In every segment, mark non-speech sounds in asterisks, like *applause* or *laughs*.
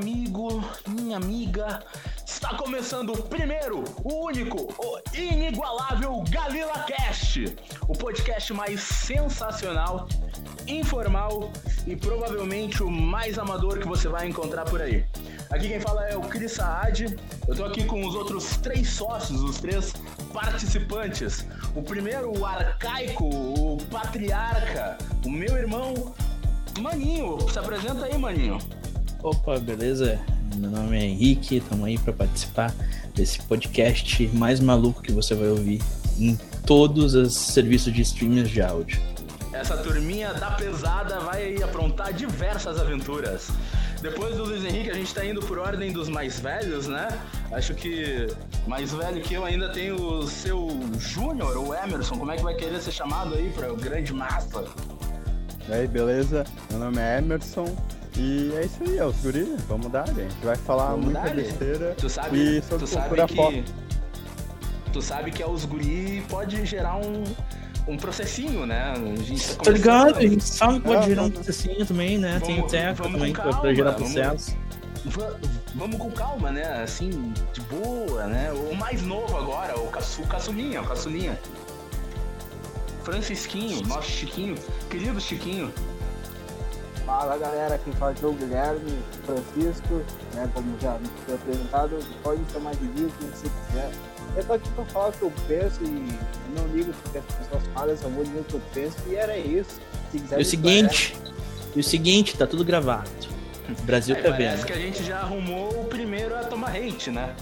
amigo, minha amiga. Está começando o primeiro, o único, o inigualável Galila Cast, o podcast mais sensacional, informal e provavelmente o mais amador que você vai encontrar por aí. Aqui quem fala é o Cris Saad. Eu tô aqui com os outros três sócios, os três participantes. O primeiro, o arcaico, o patriarca, o meu irmão Maninho. Se apresenta aí, Maninho. Opa, beleza? Meu nome é Henrique, estamos aí para participar desse podcast mais maluco que você vai ouvir em todos os serviços de streaming de áudio. Essa turminha da pesada vai aí aprontar diversas aventuras. Depois do Luiz Henrique, a gente tá indo por ordem dos mais velhos, né? Acho que mais velho que eu ainda tem o seu Júnior, o Emerson. Como é que vai querer ser chamado aí para o grande massa? E aí, beleza? Meu nome é Emerson. E é isso aí, é os guri, vamos dar, gente. vai falar vamos muita dar, besteira tu sabe, e sobre tu cultura sabe pop. Que, tu sabe que é os guri pode gerar um, um processinho, né? A gente tá, tá ligado? A gente sabe que pode gerar um processinho também, né? Vamos, Tem o Teco também calma, pra gerar processo. Vamos, vamos com calma, né? Assim, de boa, né? O mais novo agora, o, caçu, o caçulinha, o caçulinha. Francisquinho, nosso Chiquinho, querido Chiquinho. Fala galera, quem fala é o Guilherme, Francisco, né, como já foi apresentado, pode chamar de Vivo, se quiser. Eu tô aqui pra falar o que eu penso e não ligo porque as pessoas falam, só vou dizer o que eu penso e era isso. e o seguinte, e o seguinte, tá tudo gravado. O Brasil é, tá parece vendo. que a gente já arrumou o primeiro a tomar hate, né?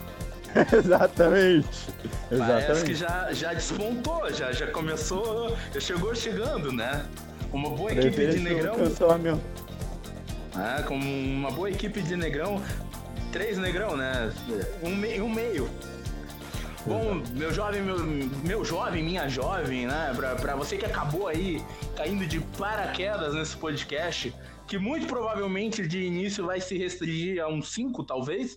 Exatamente. *laughs* Exatamente. Parece que já, já despontou, já, já começou, já chegou chegando, né? Uma boa equipe de negrão. Ah, com uma boa equipe de negrão, três negrão, né? Um, me, um meio. Bom, meu jovem, meu, meu jovem, minha jovem, né? Pra, pra você que acabou aí caindo de paraquedas nesse podcast, que muito provavelmente de início vai se restringir a uns cinco, talvez.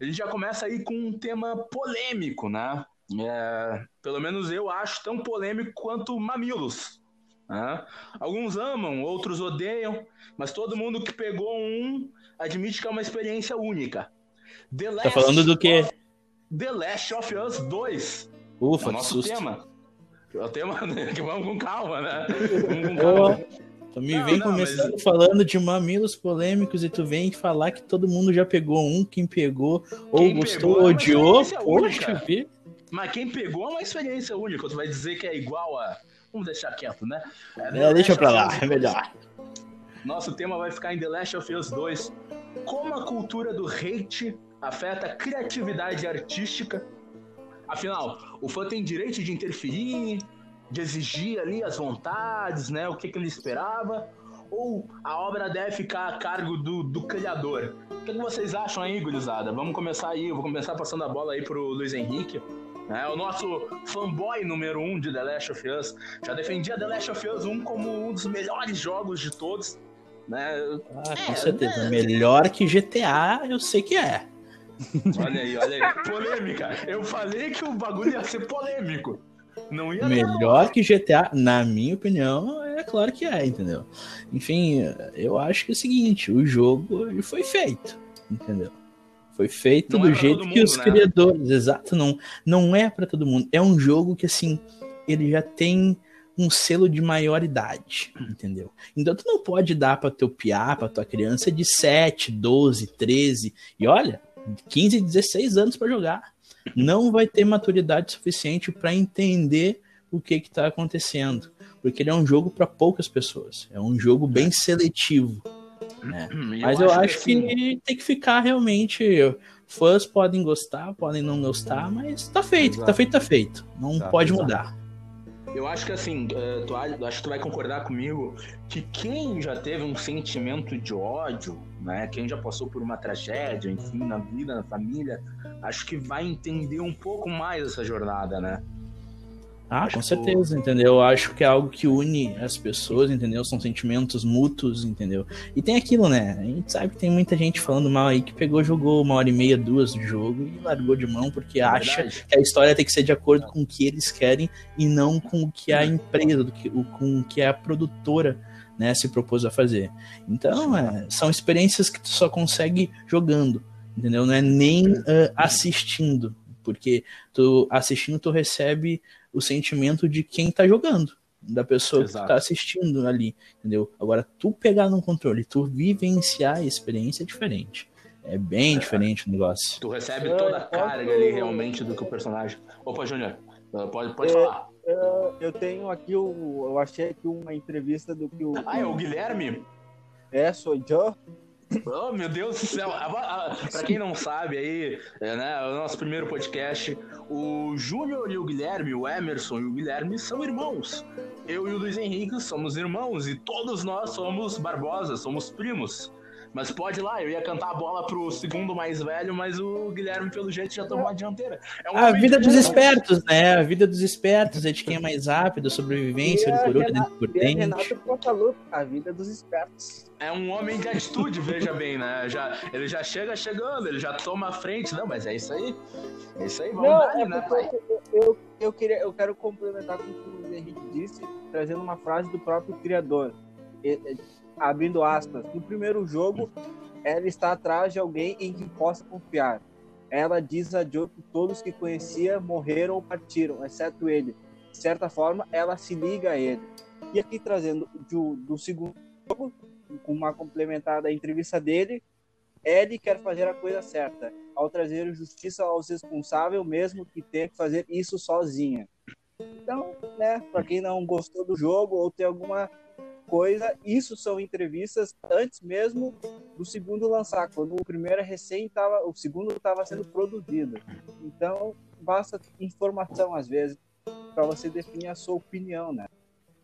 Ele já começa aí com um tema polêmico, né? É, pelo menos eu acho tão polêmico quanto mamilos. Né? Alguns amam, outros odeiam, mas todo mundo que pegou um admite que é uma experiência única. The tá falando do quê? The Last of Us 2. Ufa, é o nosso susto. tema. É o tema *laughs* que vamos com calma, né? Vamos com calma. Tu me não, vem não, começando mas... falando de mamilos polêmicos e tu vem falar que todo mundo já pegou um, quem pegou, ou gostou, ou é odiou. Poxa, vida. Mas quem pegou é uma experiência única. Tu vai dizer que é igual a Vamos deixar quieto, né? É, é deixa pra lá, é melhor. Nosso tema vai ficar em The Last of Us 2. Como a cultura do hate afeta a criatividade artística. Afinal, o fã tem direito de interferir, de exigir ali as vontades, né? O que, que ele esperava. Ou a obra deve ficar a cargo do, do criador? O que, que vocês acham aí, gurizada? Vamos começar aí, eu vou começar passando a bola aí pro Luiz Henrique. É o nosso fanboy número um de The Last of Us. Já defendia The Last of Us 1 como um dos melhores jogos de todos. Né? Ah, com é, certeza. Né? Melhor que GTA, eu sei que é. Olha aí, olha aí. Polêmica. Eu falei que o bagulho ia ser polêmico. Não ia Melhor que GTA, na minha opinião, é claro que é, entendeu? Enfim, eu acho que é o seguinte, o jogo ele foi feito, entendeu? Foi feito não do é jeito que mundo, os né? criadores, exato, não, não é para todo mundo. É um jogo que assim, ele já tem um selo de maioridade, entendeu? Então tu não pode dar para teu piá, para tua criança de 7, 12, 13 e olha, 15, 16 anos para jogar. Não vai ter maturidade suficiente para entender o que que tá acontecendo, porque ele é um jogo para poucas pessoas. É um jogo bem seletivo. Né? *clears throat* Mas eu acho, que, assim... tem que ficar realmente. Fãs podem gostar, podem não gostar, mas tá feito, Exato. tá feito, tá feito. Não tá, pode exato. mudar. Eu acho que assim, uh, tu, acho que tu vai concordar comigo que quem já teve um sentimento de ódio, né? Quem já passou por uma tragédia, enfim, na vida, na família, acho que vai entender um pouco mais essa jornada, né? Ah, com certeza, entendeu? Eu acho que é algo que une as pessoas, entendeu? São sentimentos mútuos, entendeu? E tem aquilo, né? A gente sabe que tem muita gente falando mal aí que pegou, jogou uma hora e meia, duas do jogo e largou de mão porque é acha verdade. que a história tem que ser de acordo com o que eles querem e não com o que a empresa, do que, com o que a produtora né, se propôs a fazer. Então, é, são experiências que tu só consegue jogando, entendeu? Não é nem uh, assistindo, porque tu assistindo tu recebe o sentimento de quem tá jogando, da pessoa Exato. que tá assistindo ali, entendeu? Agora, tu pegar no controle, tu vivenciar a experiência é diferente. É bem é. diferente o negócio. Tu recebe toda a carga ali realmente do que o personagem. Opa, Júnior, pode, pode é, falar. É, eu tenho aqui o. Eu achei aqui uma entrevista do que o. Ah, é o Guilherme? É, sou eu. Oh, meu Deus do céu! Para quem não sabe aí, é, né, o nosso primeiro podcast, o Júnior e o Guilherme, o Emerson e o Guilherme são irmãos. Eu e o Luiz Henrique somos irmãos e todos nós somos Barbosa, somos primos. Mas pode ir lá, eu ia cantar a bola pro segundo mais velho, mas o Guilherme, pelo jeito, já tomou a dianteira. É um a vida dos espertos, né? A vida dos espertos, é de quem é mais rápido, sobrevivência, é, por outro, por dentro. Renato Portaluppi, a vida dos espertos. É um homem de atitude, veja bem, né? Já, ele já chega chegando, ele já toma a frente. Não, mas é isso aí. É isso aí, vamos Não, dar, é né, pai? Eu, eu, queria, eu quero complementar com o que o Henrique disse, trazendo uma frase do próprio criador abrindo aspas, no primeiro jogo, ela está atrás de alguém em quem possa confiar. Ela diz a Joe que todos que conhecia morreram ou partiram, exceto ele. De certa forma, ela se liga a ele. E aqui trazendo do, do segundo jogo, com uma complementada entrevista dele, ele quer fazer a coisa certa, ao trazer justiça aos responsáveis, mesmo que tenha que fazer isso sozinha. Então, né, para quem não gostou do jogo ou tem alguma coisa, isso são entrevistas antes mesmo do segundo lançar, quando o primeiro é recém estava, o segundo estava sendo produzido. Então, basta informação às vezes para você definir a sua opinião, né?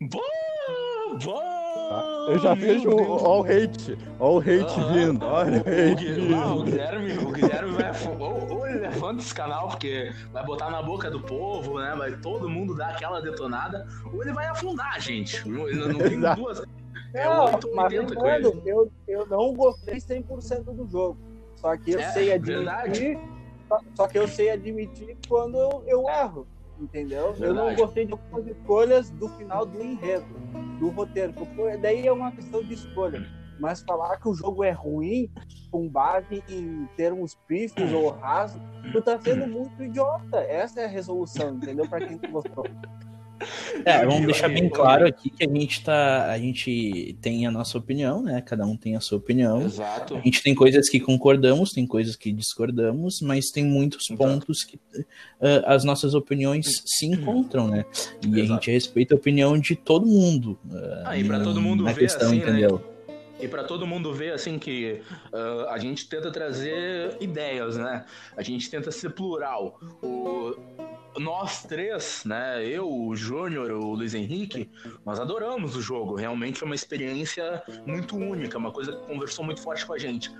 Boa! Boa! Eu já vejo o, o hate, o hate vindo, olha o hate vindo. Ah, o Guilherme, o Guilherme vai, ou ele é fã desse canal, porque vai botar na boca do povo, né? Vai todo mundo dar aquela detonada, ou ele vai afundar, gente. Ele não tem *laughs* duas. É não, mas lembrando, eu, eu não gostei 100% do jogo. Só que eu é, sei admitir. Só, só, que eu sei admitir quando eu, eu erro entendeu? Verdade. Eu não gostei de algumas escolhas do final do enredo, do roteiro. Daí é uma questão de escolha. Mas falar que o jogo é ruim com base em termos pífios ou rasos, tu tá sendo muito idiota. Essa é a resolução, entendeu? Para quem gostou. É, vamos deixar bem claro aqui que a gente tá. A gente tem a nossa opinião, né? Cada um tem a sua opinião. Exato. A gente tem coisas que concordamos, tem coisas que discordamos, mas tem muitos Exato. pontos que uh, as nossas opiniões se encontram, né? E Exato. a gente respeita a opinião de todo mundo. Uh, ah, e pra todo mundo ver questão, assim, né? entendeu? Né? E para todo mundo ver, assim, que uh, a gente tenta trazer ideias, né? A gente tenta ser plural. O, nós três, né? Eu, o Júnior, o Luiz Henrique, nós adoramos o jogo. Realmente é uma experiência muito única, uma coisa que conversou muito forte com a gente.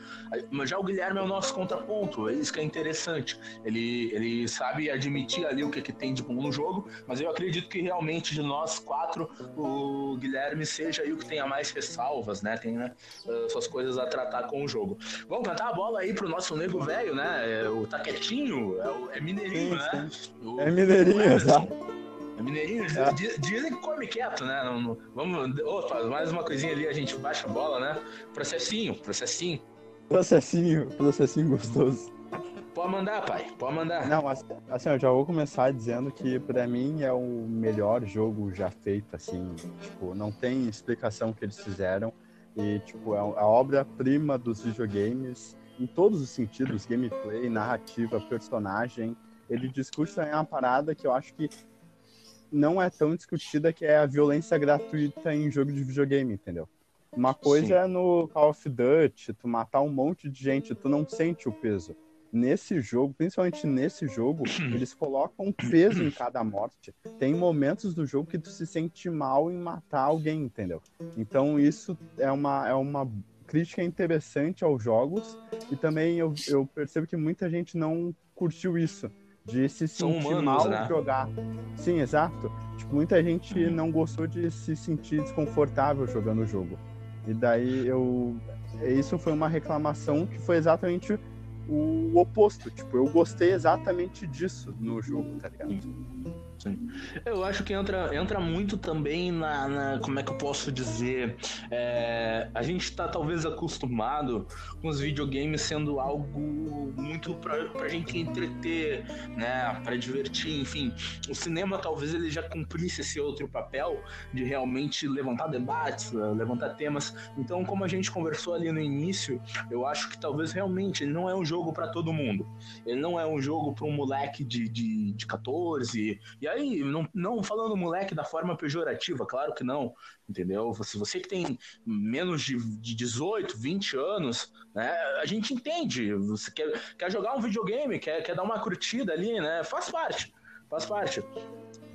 Mas já o Guilherme é o nosso contraponto, é isso que é interessante. Ele, ele sabe admitir ali o que, que tem de bom no jogo, mas eu acredito que realmente de nós quatro, o Guilherme seja aí o que tenha mais ressalvas, né? Tem né, suas coisas a tratar com o jogo. Vamos cantar a bola aí pro nosso nego velho, né? É, o tá quietinho, é, o, é mineirinho, sim, né? O, é mineirinho, exato. É mineirinho, é. dizem que come quieto, né? Não, não, vamos, opa, mais uma coisinha ali, a gente baixa a bola, né? Processinho, processinho. Processinho, processinho gostoso. Pode mandar, pai, pode mandar. Não, assim, eu já vou começar dizendo que para mim é o melhor jogo já feito, assim, tipo, não tem explicação que eles fizeram e, tipo, é a obra-prima dos videogames em todos os sentidos, gameplay, narrativa, personagem, ele discute também uma parada que eu acho que não é tão discutida, que é a violência gratuita em jogo de videogame, entendeu? Uma coisa Sim. é no Call of Duty, tu matar um monte de gente, tu não sente o peso. Nesse jogo, principalmente nesse jogo, *clears throat* eles colocam um peso em cada morte. Tem momentos do jogo que tu se sente mal em matar alguém, entendeu? Então isso é uma, é uma crítica interessante aos jogos e também eu, eu percebo que muita gente não curtiu isso de se sentir humanos, mal né? jogar. Sim, exato. Tipo, muita gente uhum. não gostou de se sentir desconfortável jogando o jogo. E daí eu. Isso foi uma reclamação que foi exatamente o oposto. Tipo, eu gostei exatamente disso no jogo, tá ligado? Sim. Eu acho que entra, entra muito também na, na Como é que eu posso dizer? É, a gente está talvez acostumado com os videogames sendo algo muito pra, pra gente entreter, né? Pra divertir, enfim. O cinema talvez ele já cumprisse esse outro papel de realmente levantar debates, levantar temas. Então, como a gente conversou ali no início, eu acho que talvez realmente ele não é um jogo para todo mundo. Ele não é um jogo para um moleque de, de, de 14 e aí, não, não falando moleque da forma pejorativa, claro que não, entendeu? Se você que tem menos de, de 18, 20 anos, né, a gente entende. Você quer, quer jogar um videogame, quer, quer dar uma curtida ali, né? Faz parte, faz parte.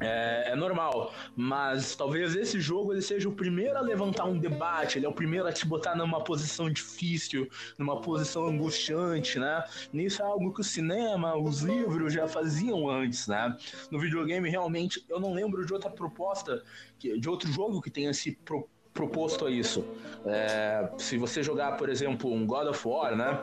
É, é, normal, mas talvez esse jogo ele seja o primeiro a levantar um debate, ele é o primeiro a te botar numa posição difícil, numa posição angustiante, né? Nisso é algo que o cinema, os livros já faziam antes, né? No videogame, realmente, eu não lembro de outra proposta, de outro jogo que tenha se proposto proposto a isso. É, se você jogar, por exemplo, um God of War, né?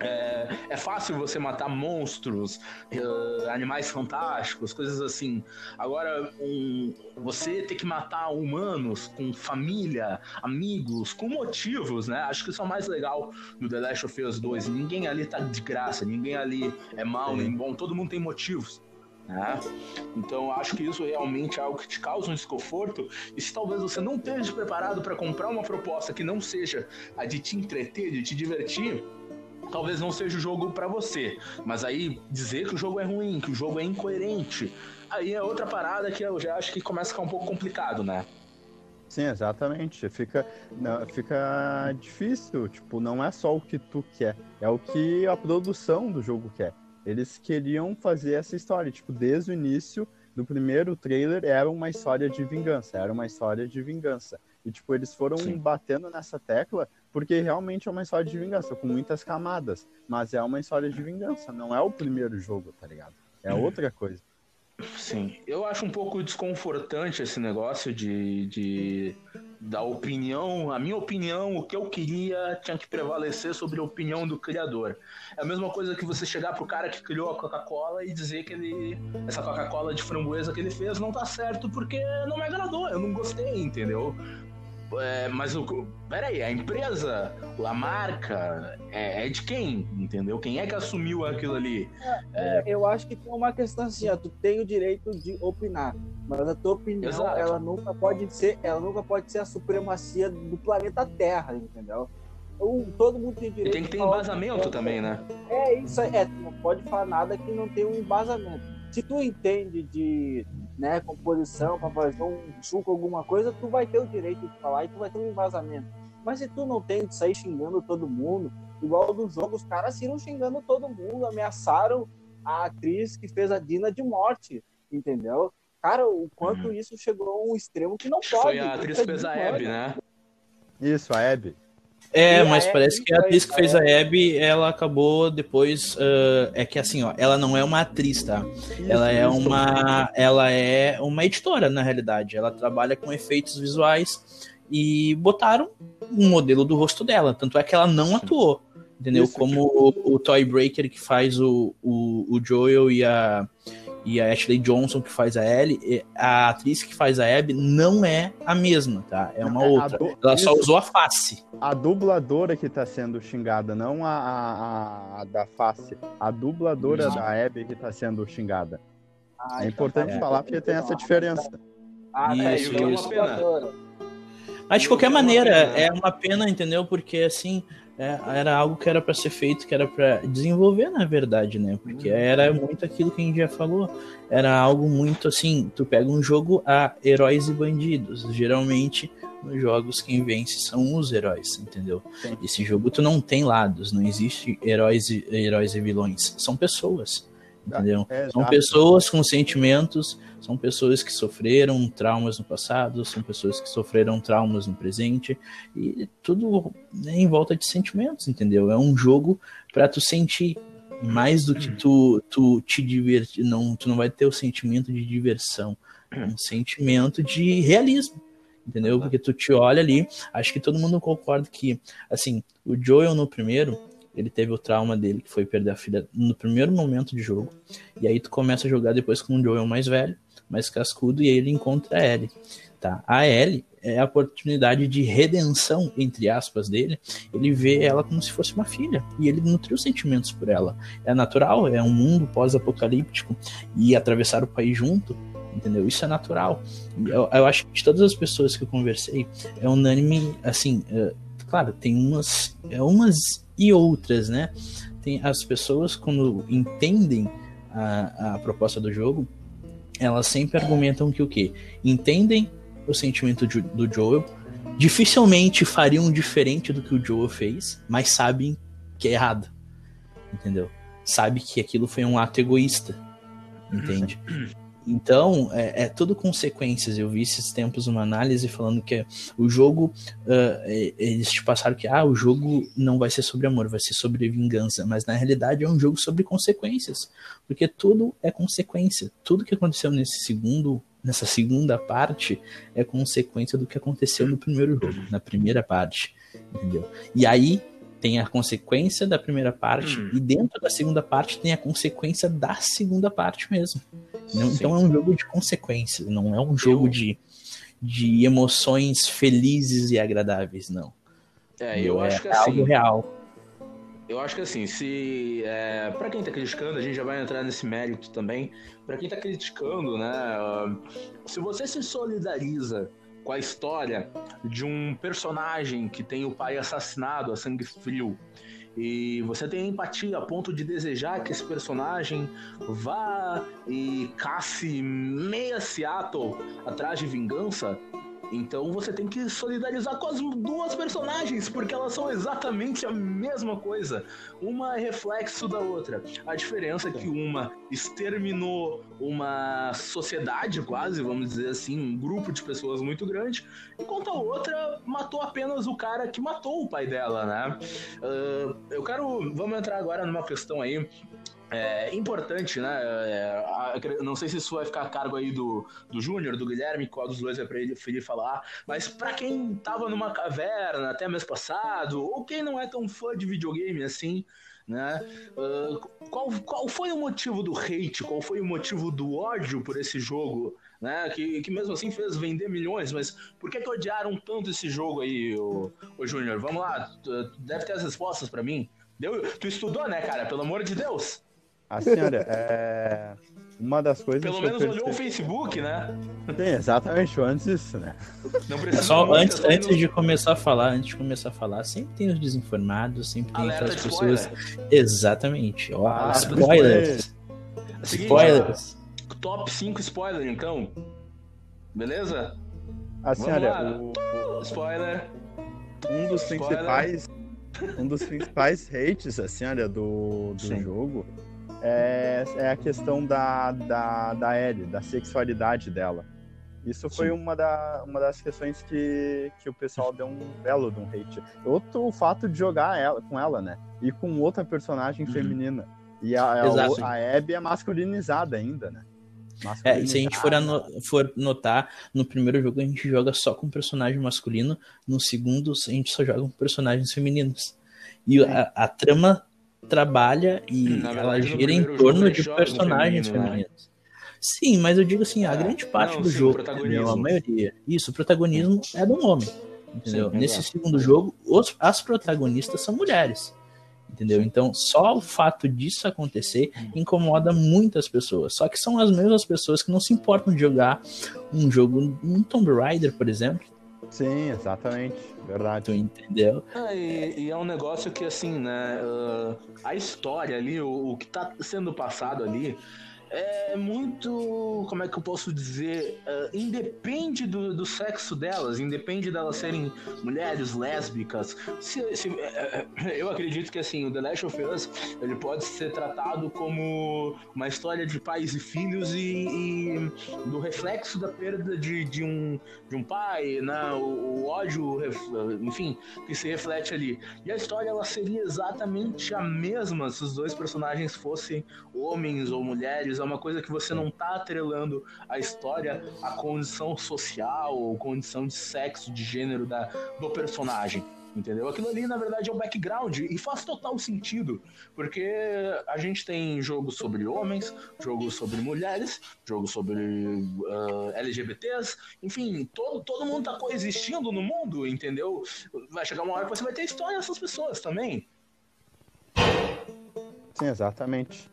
É, é fácil você matar monstros, uh, animais fantásticos, coisas assim. Agora, um, você ter que matar humanos com família, amigos, com motivos, né? Acho que isso é o mais legal no The Last of Us 2. Ninguém ali tá de graça, ninguém ali é mal nem bom, todo mundo tem motivos. Né? Então, acho que isso realmente é algo que te causa um desconforto. E se talvez você não esteja preparado para comprar uma proposta que não seja a de te entreter, de te divertir, talvez não seja o jogo para você. Mas aí dizer que o jogo é ruim, que o jogo é incoerente, aí é outra parada que eu já acho que começa a ficar um pouco complicado, né? Sim, exatamente. Fica, fica difícil. Tipo, não é só o que tu quer, é o que a produção do jogo quer. Eles queriam fazer essa história, tipo, desde o início do primeiro trailer era uma história de vingança, era uma história de vingança. E, tipo, eles foram Sim. batendo nessa tecla porque realmente é uma história de vingança, com muitas camadas. Mas é uma história de vingança, não é o primeiro jogo, tá ligado? É uhum. outra coisa. Sim, eu acho um pouco desconfortante esse negócio de, de da opinião, a minha opinião, o que eu queria tinha que prevalecer sobre a opinião do criador. É a mesma coisa que você chegar pro cara que criou a Coca-Cola e dizer que ele essa Coca-Cola de framboesa que ele fez não tá certo porque não me agradou, eu não gostei, entendeu? É, mas o. Peraí, a empresa, a marca, é, é, de quem? Entendeu? Quem é que assumiu aquilo ali? É, é eu acho que tem uma questão assim, ó, tu tem o direito de opinar, mas a tua opinião, Exato. ela nunca pode ser, ela nunca pode ser a supremacia do planeta Terra, entendeu? todo mundo tem direito. E tem que ter embasamento também, né? É isso aí, é, tu não pode falar nada que não tenha um embasamento. Se tu entende de né, composição para fazer um suco, alguma coisa, tu vai ter o direito de falar e tu vai ter um embasamento. Mas se tu não tem de sair xingando todo mundo, igual do jogo, os caras saíram xingando todo mundo, ameaçaram a atriz que fez a Dina de morte, entendeu? Cara, o quanto uhum. isso chegou a um extremo que não pode. Foi a atriz que fez a Abby, né? Isso, a Abby. É, mas parece que a atriz que fez a Abby, ela acabou depois. Uh, é que assim, ó, ela não é uma atriz, tá? Ela é uma. Ela é uma editora, na realidade. Ela trabalha com efeitos visuais e botaram um modelo do rosto dela. Tanto é que ela não atuou. Entendeu? Como o, o Toy Breaker que faz o, o, o Joel e a e a Ashley Johnson, que faz a Ellie, a atriz que faz a Abby não é a mesma, tá? É uma é, outra. Du... Ela só usou a face. A dubladora que tá sendo xingada, não a, a, a da face. A dubladora da Abby que tá sendo xingada. Ah, é importante é. falar porque tem essa diferença. Ah, isso, é, isso. É uma pena. Mas de qualquer maneira, é uma pena, entendeu? Porque assim, é, era algo que era para ser feito, que era para desenvolver, na verdade, né? Porque uhum. era muito aquilo que a gente já falou. Era algo muito assim: tu pega um jogo a heróis e bandidos. Geralmente, nos jogos, quem vence são os heróis, entendeu? Sim. Esse jogo tu não tem lados, não existe heróis e, heróis e vilões. São pessoas entendeu? É, são pessoas com sentimentos, são pessoas que sofreram traumas no passado, são pessoas que sofreram traumas no presente e tudo né, em volta de sentimentos, entendeu? É um jogo para tu sentir mais do que tu, tu te divertir, não, tu não vai ter o sentimento de diversão, é um sentimento de realismo. Entendeu? Porque tu te olha ali, acho que todo mundo concorda que, assim, o Joel no primeiro, Ele teve o trauma dele, que foi perder a filha no primeiro momento de jogo. E aí tu começa a jogar depois com o Joel mais velho, mais cascudo, e aí ele encontra a Ellie. Tá? A Ellie é a oportunidade de redenção, entre aspas, dele. Ele vê ela como se fosse uma filha. E ele nutriu sentimentos por ela. É natural, é um mundo pós-apocalíptico. E atravessar o país junto entendeu? Isso é natural. Eu, eu, acho que de todas as pessoas que eu conversei, é unânime, assim, é, claro, tem umas, é, umas e outras, né? Tem as pessoas, quando entendem a, a proposta do jogo, elas sempre argumentam que o quê? Entendem o sentimento do Joel, dificilmente fariam diferente do que o Joel fez, mas sabem que é errado, entendeu? Sabe que aquilo foi um ato egoísta, entende? *clears throat* Então, é, é, tudo consequências. Eu vi esses tempos uma análise falando que o jogo, uh, eles te passaram que ah, o jogo não vai ser sobre amor, vai ser sobre vingança. Mas na realidade é um jogo sobre consequências. Porque tudo é consequência. Tudo que aconteceu nesse segundo, nessa segunda parte é consequência do que aconteceu no primeiro jogo, na primeira parte. Entendeu? E aí tem a consequência da primeira parte hum. e dentro da segunda parte tem a consequência da segunda parte mesmo. então é um jogo de consequências, não é um jogo eu... de, de emoções felizes e agradáveis, não. É, eu é, acho que é assim, algo real. Eu acho que assim, se é, para quem tá criticando, a gente já vai entrar nesse mérito também. Para quem tá criticando, né, uh, se você se solidariza com a história de um personagem que tem o pai assassinado a sangue frio. E você tem empatia a ponto de desejar que esse personagem vá e casse meia Seattle atrás de vingança. Então você tem que solidarizar com as duas personagens, porque elas são exatamente a mesma coisa. Uma é reflexo da outra. A diferença é que uma exterminou uma sociedade, quase, vamos dizer assim, um grupo de pessoas muito grande, enquanto a outra matou apenas o cara que matou o pai dela, né? Uh, eu quero. Vamos entrar agora numa questão aí é importante, né? É, não sei se isso vai ficar a cargo aí do, do Júnior, do Guilherme, qual dos dois é pra ele, ele falar, mas para quem tava numa caverna até mês passado, ou quem não é tão fã de videogame assim, né? Uh, qual, qual foi o motivo do hate? Qual foi o motivo do ódio por esse jogo? Né, que, que mesmo assim fez vender milhões, mas por que, que odiaram tanto esse jogo aí, o, o Júnior? Vamos lá, tu, deve ter as respostas para mim. Deu, tu estudou, né, cara? Pelo amor de Deus. A senhora, é... uma das coisas. Pelo menos percebi... olhou o Facebook, né? Sim, exatamente, antes disso, né? Não Só antes, antes de começar a falar, antes de começar a falar, sempre tem os desinformados, sempre tem Alerta aquelas pessoas. Spoiler. Exatamente. Ó, ah, spoilers. É seguinte, spoilers. Top 5 spoilers, então. Beleza? A senhora, o... spoiler. Um dos spoiler. principais. Um dos principais hates, assim, olha, do, do jogo é, é a questão da, da, da Ellie, da sexualidade dela. Isso foi uma, da, uma das questões que, que o pessoal deu um belo de um hate. Outro, o fato de jogar ela, com ela, né? E com outra personagem uhum. feminina. E a, a, a Abby é masculinizada ainda, né? É, se a gente for, for, notar, no primeiro jogo a gente joga só com personagem masculino, no segundo a gente só joga com personagens femininos. E a, a, trama trabalha e ela gira em torno de personagens feminino, femininos. Né? Sim, mas eu digo assim, a é, grande parte não, do sim, jogo, entendeu? a maioria, isso, o protagonismo é do homem, entendeu? Sim, Nesse segundo jogo, os, as protagonistas são mulheres, entendeu? Então, só o fato disso acontecer incomoda muitas pessoas. Só que são as mesmas pessoas que não se importam de jogar um jogo, um Tomb Raider, por exemplo, Sim, exatamente. Verdade. Tu entendeu? Ah, e, e, é um negócio que, assim, né? Uh, a história ali, o, o que tá sendo passado ali, é muito, como é que eu posso dizer, uh, independe do, do sexo delas, independe delas serem mulheres lésbicas. Se, se, uh, eu acredito que assim, o The Last of Us ele pode ser tratado como uma história de pais e filhos e, e do reflexo da perda de, de, um, de um pai, né? o, o ódio, enfim, que se reflete ali. E a história ela seria exatamente a mesma se os dois personagens fossem homens ou mulheres é uma coisa que você não tá atrelando a história à condição social ou condição de sexo, de gênero da, do personagem. Entendeu? Aquilo ali, na verdade, é o background e faz total sentido, porque a gente tem jogos sobre homens, jogos sobre mulheres, jogos sobre uh, LGBTs, enfim, todo, todo mundo tá coexistindo no mundo, entendeu? Vai chegar uma hora que você vai ter história dessas pessoas também. Sim, exatamente.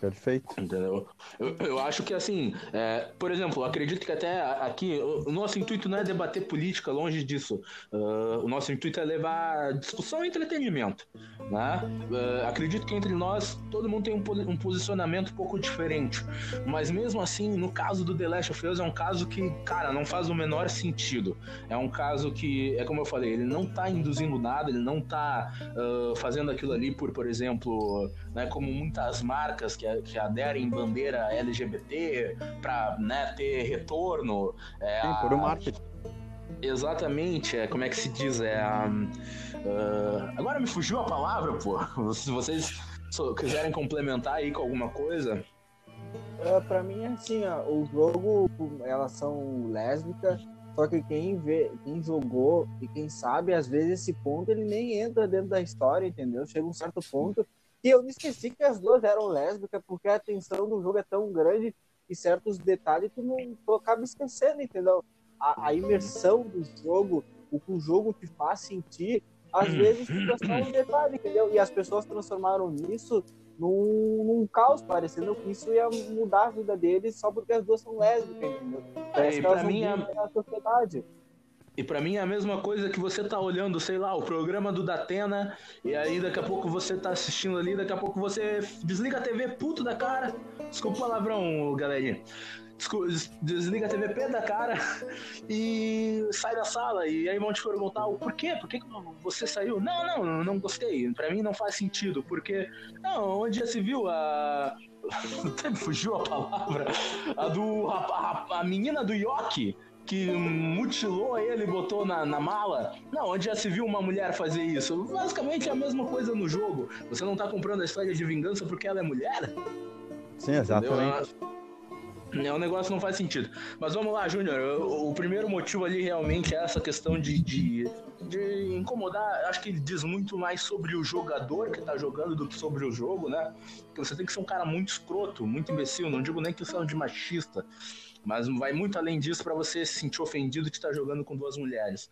Perfeito. Entendeu? Eu, eu acho que assim, é, por exemplo, acredito que até aqui o, nosso intuito não é debater política, longe disso. Uh, o nosso intuito é levar discussão e entretenimento. Né? Uh, acredito que entre nós todo mundo tem um, um, posicionamento um pouco diferente. Mas mesmo assim, no caso do The Last of Us, é um caso que, cara, não faz o menor sentido. É um caso que, é como eu falei, ele não tá induzindo nada, ele não tá uh, fazendo aquilo ali por, por exemplo, né, como muitas marcas que que aderem bandeira LGBT para né, ter retorno. É, Sim, por um marketing. Exatamente, é, como é que se diz? É, uh, agora me fugiu a palavra, pô. Se vocês quiserem complementar aí com alguma coisa. Uh, pra mim, assim, ó, o jogo, elas são lésbicas, só que quem vê, quem jogou e quem sabe, às vezes esse ponto ele nem entra dentro da história, entendeu? Chega um certo ponto e eu me esqueci que as duas eram lésbicas, porque a atenção do jogo é tão grande e certos detalhes tu não tu acaba esquecendo, entendeu? A, a, imersão do jogo, o que o jogo te faz sentir, às hum. vezes fica só um detalhe, entendeu? E as pessoas transformaram nisso num, num caos, parecendo que isso ia mudar a vida deles só porque as duas são lésbicas, entendeu? Parece é, que elas mim, a... sociedade. E para mim é a mesma coisa que você tá olhando, sei lá, o programa do Datena, e aí daqui a pouco você tá assistindo ali, daqui a pouco você desliga a TV puto da cara. Desculpa o palavrão, galerinha. Desliga a TV pé da cara *laughs* e sai da sala. E aí vão te perguntar o porquê? Por que você saiu? Não, não, não gostei. Para mim não faz sentido. Porque, não, onde já se viu a. *laughs* Fugiu a palavra. A do. A, a, a menina do Yoki que mutilou ele e botou na, na mala. Não, onde já se viu uma mulher fazer isso? Basicamente é a mesma coisa no jogo. Você não tá comprando a história de vingança porque ela é mulher? Sim, exatamente. É, o negócio não faz sentido. Mas vamos lá, Júnior. O, o, primeiro motivo ali realmente é essa questão de, de, de, incomodar. Acho que ele diz muito mais sobre o jogador que tá jogando do que sobre o jogo, né? Porque você tem que ser um cara muito escroto, muito imbecil. Não digo nem que você é de machista. Mas vai muito além disso para você se sentir ofendido de estar jogando com duas mulheres.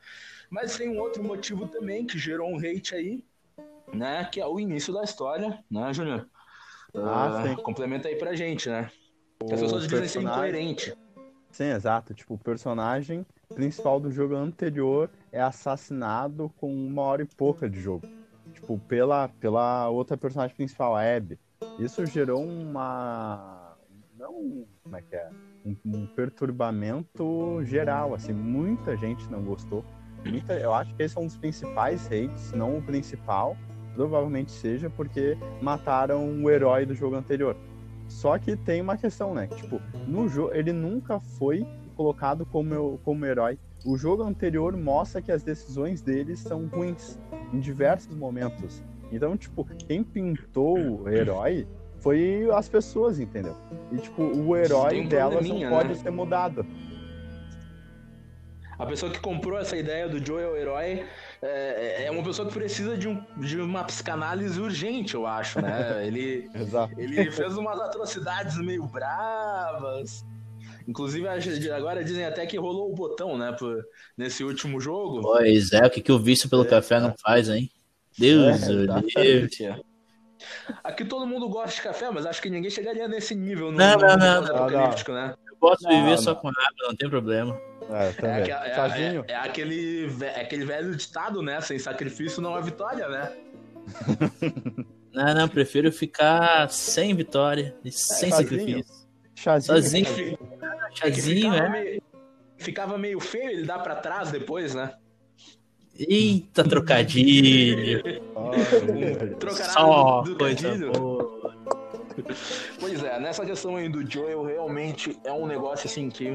Mas tem um outro motivo também que gerou um hate aí, né? Que é o início da história, né, Júnior? Ah, uh, complementa aí pra gente, né? O As pessoas dizem ser incoerente. Sim, exato. Tipo, o personagem principal do jogo anterior é assassinado com uma hora e pouca de jogo. Tipo, pela, pela outra personagem principal, a Abby. Isso gerou uma. Não. Como é que é? Um, um, perturbamento geral, assim, muita gente não gostou. Muita, eu acho que esse é um dos principais hates, não o principal, provavelmente seja porque mataram o herói do jogo anterior. Só que tem uma questão, né? Tipo, no jogo ele nunca foi colocado como, como herói. O jogo anterior mostra que as decisões deles são ruins em diversos momentos. Então, tipo, quem pintou o herói foi as pessoas, entendeu? E, tipo, o herói um delas não né? pode ser mudado. A pessoa que comprou essa ideia do Joe é o herói é, é uma pessoa que precisa de, um, de uma psicanálise urgente, eu acho, né? *laughs* Ele, ele fez umas atrocidades meio bravas. Inclusive, agora dizem até que rolou o botão, né? Por, nesse último jogo. Pois é, o que, que o vício pelo é, café não faz, hein? Deus, é, Deus. Aqui todo mundo gosta de café, mas acho que ninguém chegaria nesse nível no, não, no não, não, apocalíptico, né? Eu posso não, viver não. só com água, não tem problema. É, também. É, é, é, é, aquele, é aquele velho ditado, né? Sem sacrifício não há vitória, né? *laughs* não, não, prefiro ficar sem vitória e sem sacrifício. Chazinho. Sozinho. Chazinho, é. Ficava, meio, ficava meio feio ele dá pra trás depois, né? Eita, trocadilho. *laughs* Trocadilho. Só coisa boa. Pois é, nessa questão aí do Joel, realmente é um negócio assim que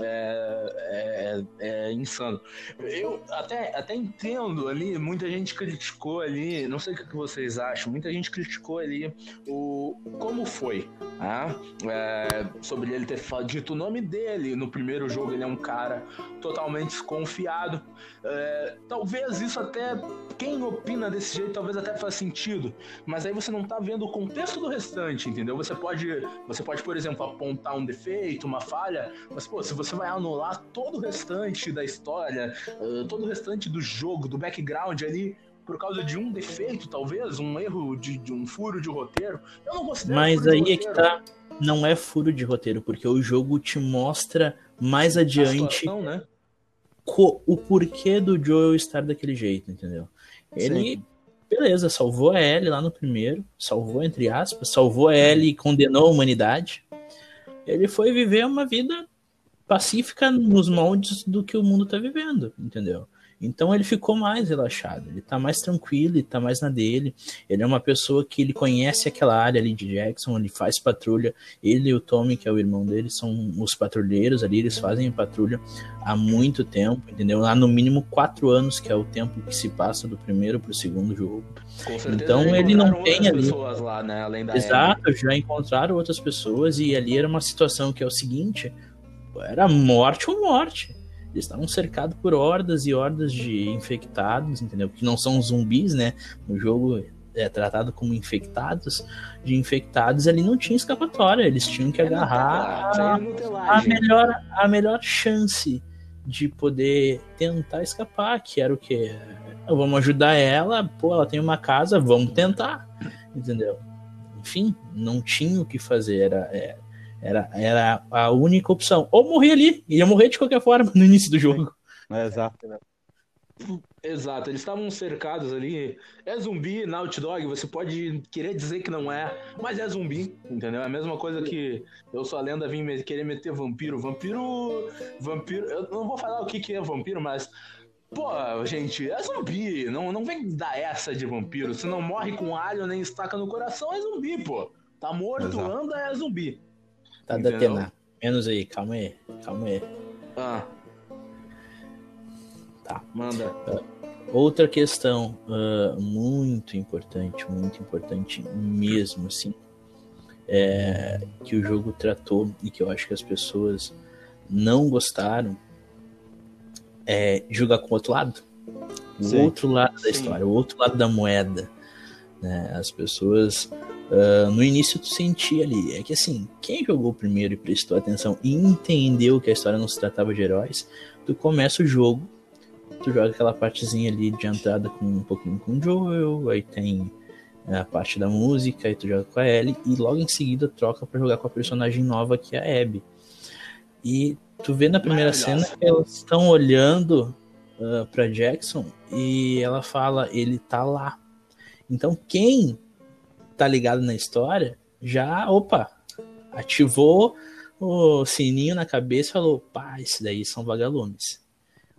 é, é, é insano. Eu até, até entendo ali, muita gente criticou ali, não sei o que vocês acham, muita gente criticou ali o como foi, né? é, sobre ele ter dito o nome dele no primeiro jogo, ele é um cara totalmente desconfiado. É, talvez isso até, quem opina desse jeito, talvez até faça sentido, mas aí você não tá vendo o contexto do restante, entendeu? Você pode, você pode, por exemplo, apontar um defeito, uma falha, mas pô, se você vai anular todo o restante da história, uh, todo o restante do jogo, do background ali, por causa de um defeito, talvez, um erro de, de um furo de roteiro, eu não gostei. Mas aí é que tá. Não é furo de roteiro, porque o jogo te mostra mais adiante situação, né? o porquê do Joel estar daquele jeito, entendeu? Ele, Sim. Beleza, salvou a Ellie lá no primeiro, salvou entre aspas, salvou a Ellie e condenou a humanidade. Ele foi viver uma vida pacífica nos moldes do que o mundo tá vivendo, entendeu? Então ele ficou mais relaxado, ele tá mais tranquilo, ele tá mais na dele. Ele é uma pessoa que ele conhece aquela área ali de Jackson, ele faz patrulha. Ele e o Tommy, que é o irmão dele, são os patrulheiros ali, eles fazem patrulha há muito tempo, entendeu? Há no mínimo quatro anos, que é o tempo que se passa do primeiro pro segundo jogo. Então ele não tem ali. Lá, né? Exato, já encontraram outras pessoas e ali era uma situação que é o seguinte: era morte ou morte eles estavam cercados por hordas e hordas de infectados, entendeu? Que não são zumbis, né? No jogo é tratado como infectados, de infectados ali não tinha escapatória, eles tinham que é agarrar a, a, melhor, a melhor chance de poder tentar escapar, que era o que? Vamos ajudar ela, pô, ela tem uma casa, vamos tentar, entendeu? Enfim, não tinha o que fazer, era, é, era, era a única opção. Ou morrer ali, ia morrer de qualquer forma no início do jogo. É, exato. Exato, eles estavam cercados ali. É zumbi, Naughty Dog, você pode querer dizer que não é, mas é zumbi, entendeu? É a mesma coisa que eu sou a lenda vim querer meter vampiro. Vampiro. Vampiro. Eu não vou falar o que, que é vampiro, mas. Pô, gente, é zumbi. Não, não vem dar essa de vampiro. Se não morre com alho nem estaca no coração, é zumbi, pô. Tá morto, Exato. anda, é zumbi. Tá da Atena. Menos aí, calma aí, calma aí. Ah. Tá. Manda. Uh, outra questão uh, muito importante, muito importante mesmo, assim, é, que o jogo tratou e que eu acho que as pessoas não gostaram é jogar com o outro lado. O Sim. outro lado da Sim. história, o outro lado da moeda. Né? As pessoas Uh, no início tu sentia ali, é que assim, quem jogou primeiro e prestou atenção e entendeu que a história não se tratava de heróis, tu começa o jogo, tu joga aquela partezinha ali de entrada com um pouquinho com o Joel, aí tem a parte da música, aí tu joga com a Ellie, e logo em seguida troca para jogar com a personagem nova que é a Abby. E tu vê na primeira cena que elas estão olhando uh, para Jackson e ela fala, ele tá lá. Então quem tá ligado na história, já, opa, ativou o sininho na cabeça e falou: pá, esses daí são vagalumes.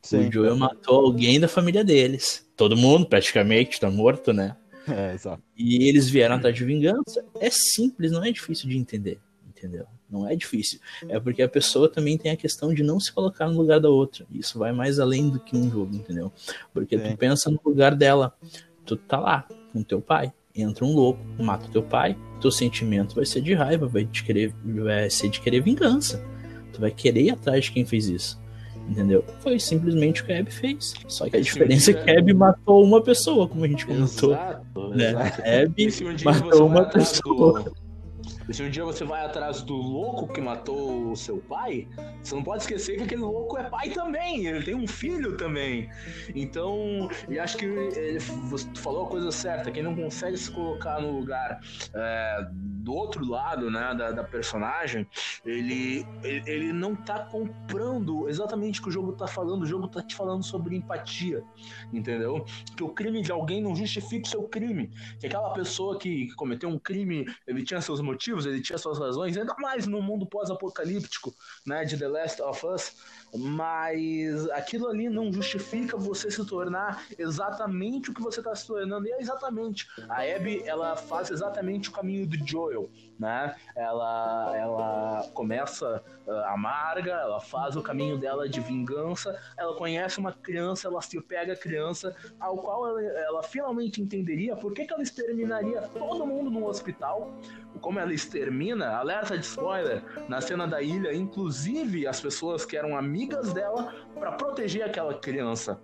Sim, o Joel matou alguém da família deles. Todo mundo, praticamente, tá morto, né? É, exato. E eles vieram atrás de vingança. É simples, não é difícil de entender, entendeu? Não é difícil. É porque a pessoa também tem a questão de não se colocar no lugar da outra. Isso vai mais além do que um jogo, entendeu? Porque Sim. tu pensa no lugar dela. Tu tá lá com teu pai, entra um louco, mata teu pai, teu sentimento vai ser de raiva, vai, te querer, vai ser de querer vingança. Tu vai querer ir atrás de quem fez isso. Entendeu? Foi simplesmente o que a Abby fez. Só que a diferença é que a Abby matou uma pessoa, como a gente comentou. Exato, né? exato. A Abby matou uma pessoa. Se um dia você vai atrás do louco que matou o seu pai, você não pode esquecer que aquele louco é pai também, ele tem um filho também. Então, e acho que ele, você falou a coisa certa, quem não consegue se colocar no lugar é, do outro lado, né, da, da personagem, ele, ele, ele, não tá comprando exatamente o que o jogo tá falando, o jogo tá te falando sobre empatia, entendeu? Que o crime de alguém não justifica o seu crime, que aquela pessoa que, que cometeu um crime, ele tinha seus motivos, motivos, ele tinha suas razões, ainda mais no mundo pós-apocalíptico, né, de The Last of Us, mas aquilo ali não justifica você se tornar exatamente o que você está se tornando, e é exatamente, a Abby, ela faz exatamente o caminho do Joel, né? Ela, ela começa uh, amarga, ela faz o caminho dela de vingança, ela conhece uma criança, ela se pega a criança, ao qual ela, ela finalmente entenderia por que, que ela exterminaria todo mundo no hospital, como ela extermina, alerta de spoiler, na cena da ilha, inclusive as pessoas que eram amigas dela, para proteger aquela criança.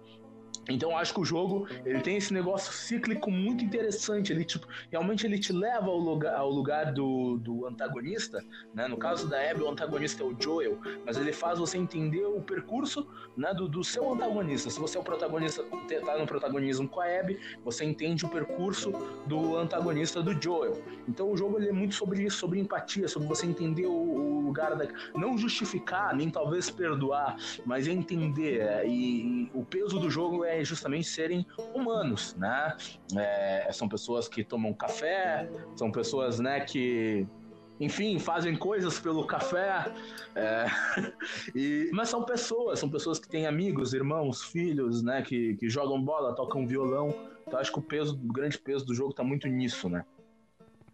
Então acho que o jogo ele tem esse negócio cíclico muito interessante. Ele tipo, realmente ele te leva ao lugar, ao lugar do, do antagonista. Né? No caso da Abby, o antagonista é o Joel, mas ele faz você entender o percurso né, do, do seu antagonista. Se você é o protagonista, tá no protagonismo com a Abby, você entende o percurso do antagonista do Joel. Então o jogo ele é muito sobre isso, sobre empatia, sobre você entender o, o lugar da. Não justificar, nem talvez perdoar, mas entender. É, e, e o peso do jogo é justamente serem humanos, né? É, são pessoas que tomam café, são pessoas, né, que enfim, fazem coisas pelo café. É, *laughs* e, mas são pessoas, são pessoas que têm amigos, irmãos, filhos, né? Que, que jogam bola, tocam violão. Então acho que o peso, o grande peso do jogo está muito nisso, né?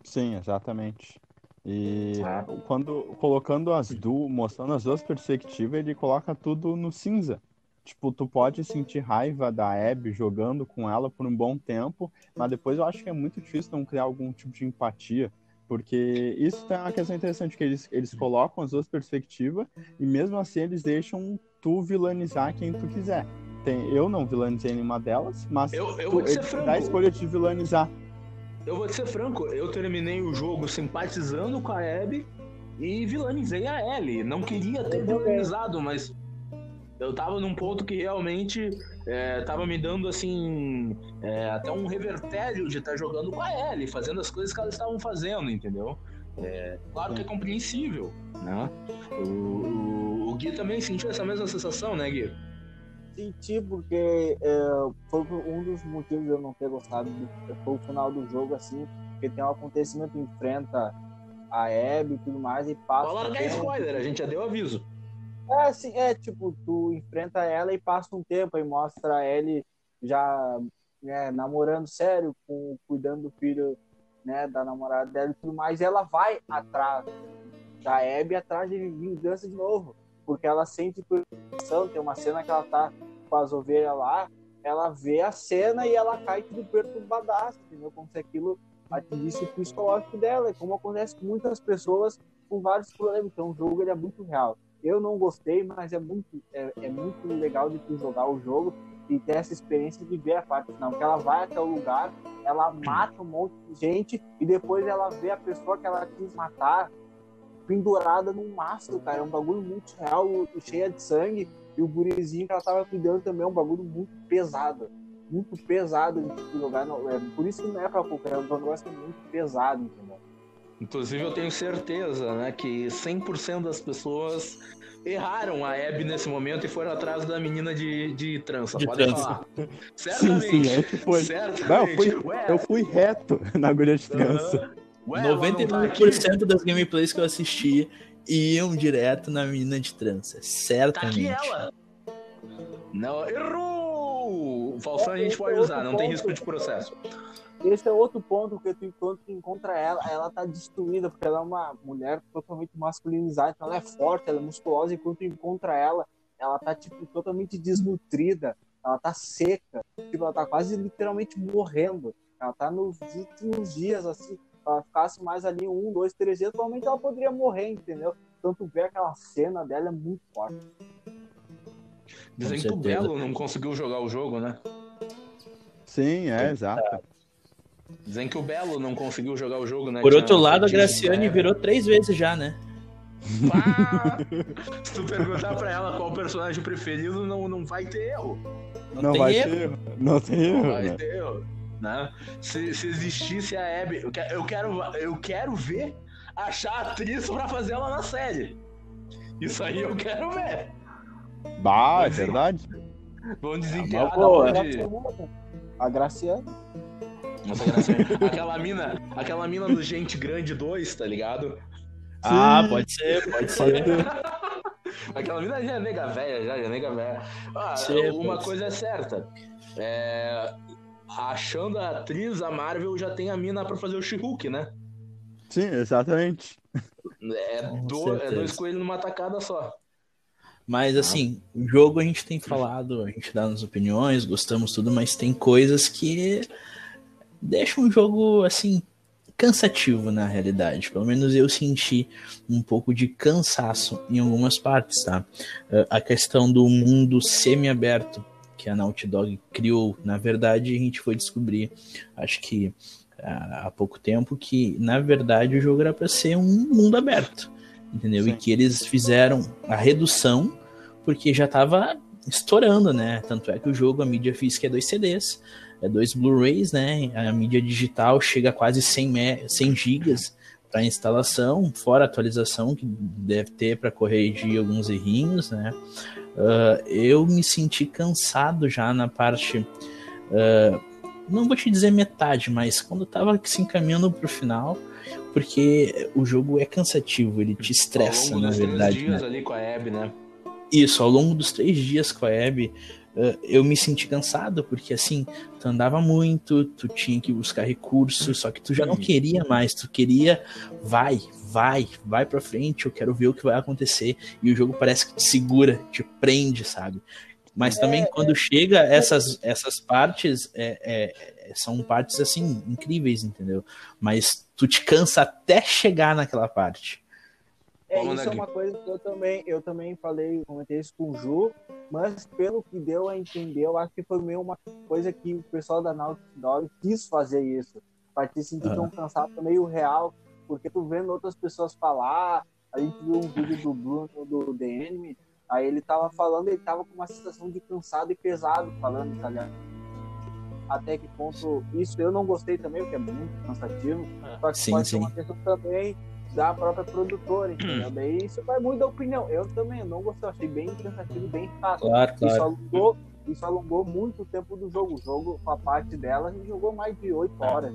Sim, exatamente. E quando colocando as duas, mostrando as duas perspectivas, ele coloca tudo no cinza. Tipo, tu pode sentir raiva da Abby jogando com ela por um bom tempo, mas depois eu acho que é muito difícil não criar algum tipo de empatia. Porque isso é uma questão interessante, que eles, eles colocam as duas perspectivas e mesmo assim eles deixam tu vilanizar quem tu quiser. Tem, eu não vilanizei nenhuma delas, mas eu, eu tu, vou franco. dá a escolha de vilanizar. Eu vou ser franco, eu terminei o jogo simpatizando com a Abby e vilanizei a Ellie. Não queria ter vilanizado, mas eu tava num ponto que realmente é, tava me dando assim é, até um revertério de estar tá jogando com a Ellie, fazendo as coisas que elas estavam fazendo, entendeu? É, claro que é compreensível, né? O, o, o, Gui também sentiu essa mesma sensação, né, Gui? Senti, porque é, foi um dos motivos de eu não ter gostado do, foi o final do jogo, assim, porque tem um acontecimento, enfrenta a Abby e tudo mais, e passa. Fala largar spoiler, a gente já deu aviso. É, assim, é tipo, tu enfrenta ela e passa um tempo e mostra ele já né, namorando sério, com, cuidando do filho né, da namorada dela e tudo mais, e ela vai atrás da Abby atrás de vingança de novo, porque ela sente perseguição, tem uma cena que ela tá com as ovelhas lá, ela vê a cena e ela cai tudo perturbadaço, entendeu? Como se aquilo atingisse o psicológico dela, como acontece com muitas pessoas com vários problemas, então o jogo ele é muito real. Eu não gostei, mas é muito, é, é muito legal de tu jogar o jogo e ter essa experiência de ver a parte final. Porque ela vai até o lugar, ela *clears throat* mata um monte de gente e depois ela vê a pessoa que ela quis matar pendurada num mastro, cara. É um bagulho muito real, cheia de sangue. E o gurizinho que ela tava cuidando também é um bagulho muito pesado. Muito pesado de jogar. No... É, por isso que não é pra qualquer um, é um negócio muito pesado, entendeu? Inclusive, eu tenho certeza né, que 100% das pessoas erraram a Abby nesse momento e foram atrás da menina de, de trança. De Podem trança. falar. Certamente. Sim, sim, é foi. Certamente. Não, eu, fui, eu fui reto na agulha de trança. Uh, Ué, 99% tá das gameplays que eu assisti iam direto na menina de trança. Certamente. Tá aqui ela. Não, errou! Falsão a gente pode usar, não tem risco de processo. Esse é outro ponto que tu encontra, encontra ela, ela tá destruída, porque ela é uma mulher totalmente masculinizada, então ela é forte, ela é musculosa, e quando tu encontra ela, ela tá, tipo, totalmente desnutrida, ela tá seca, tipo, ela tá quase literalmente morrendo. Ela tá nos últimos dias, assim, se ela ficasse mais ali um, dois, três dias, provavelmente ela poderia morrer, entendeu? Então tu vê aquela cena dela é muito forte. Dizem que o Belo não conseguiu jogar o jogo, né? Sim, é, exato. Dizem que o Belo não conseguiu jogar o jogo, né? Por outro lado, a Graciane virou três vezes já, né? Ah, *laughs* se tu perguntar pra ela qual o personagem preferido, não, não vai ter erro. Não, não vai erro. ter erro. Não tem erro. Não vai né? ter erro. Né? Se, se existisse a Abby, eu quero, eu quero, eu quero ver achar a atriz pra fazer ela na série. Isso aí eu quero ver. Bah, é verdade. Vamos desenterrar ah, onde... A Graciane. Nossa, *laughs* aquela mina, aquela mina do Gente Grande 2, tá ligado? Ah, pode ser, pode ser. *laughs* aquela mina já é nega velha, já, já é nega velha. Ah, uma coisa é certa. É, achando a atriz, a Marvel já tem a mina pra fazer o she né? Sim, exatamente. É, do, é dois coelhos numa tacada só. Mas assim, o jogo a gente tem falado, a gente dá as opiniões, gostamos tudo, mas tem coisas que deixam o jogo assim cansativo na realidade. Pelo menos eu senti um pouco de cansaço em algumas partes, tá? Eh, a questão do mundo semi-aberto que a Naughty Dog criou, na verdade, a gente foi descobrir, acho que há pouco tempo, que na verdade o jogo era para ser um mundo aberto entendeu? Sim. E que eles fizeram a redução porque já estava estourando, né? Tanto é que o jogo, a mídia física é dois CDs, é dois Blu-rays, né? A mídia digital chega a quase 100, me 100 gigas para instalação, fora a atualização que deve ter para corrigir alguns errinhos, né? Uh, eu me senti cansado já na parte. Uh, não vou te dizer metade, mas quando eu tava se encaminhando pro final, porque o jogo é cansativo, ele te estressa, na verdade. Dias né? ali com a Abby, né? Isso, ao longo dos três dias com a Abby, eu me senti cansado, porque assim, tu andava muito, tu tinha que buscar recursos, só que tu já não queria mais, tu queria, vai, vai, vai pra frente, eu quero ver o que vai acontecer. E o jogo parece que te segura, te prende, sabe? Mas também é, quando é. chega essas, essas partes, é, é, são partes assim, incríveis, entendeu? Mas tu te cansa até chegar naquela parte. É, isso é uma coisa que eu também, eu também falei, comentei isso com o Ju, mas pelo que deu a entender, eu acho que foi meio uma coisa que o pessoal da Naughty Dog quis fazer isso, para te sentir um cansaço meio real, porque tu vendo outras pessoas falar, a gente viu um vídeo do Bruno do The Enemy, Aí ele tava falando, ele tava com uma sensação de cansado e pesado falando italiano. Até que ponto isso eu não gostei também, porque é muito cansativo. Só que sim, pode sim. ser uma questão também da própria produtora, entendeu? Daí isso vai muito da opinião. Eu também não gostei, achei bem cansativo, bem fácil. Claro, claro. Isso alongou, isso alongou muito o tempo do jogo. O jogo, com a parte dela, a gente jogou mais de 8 é. horas.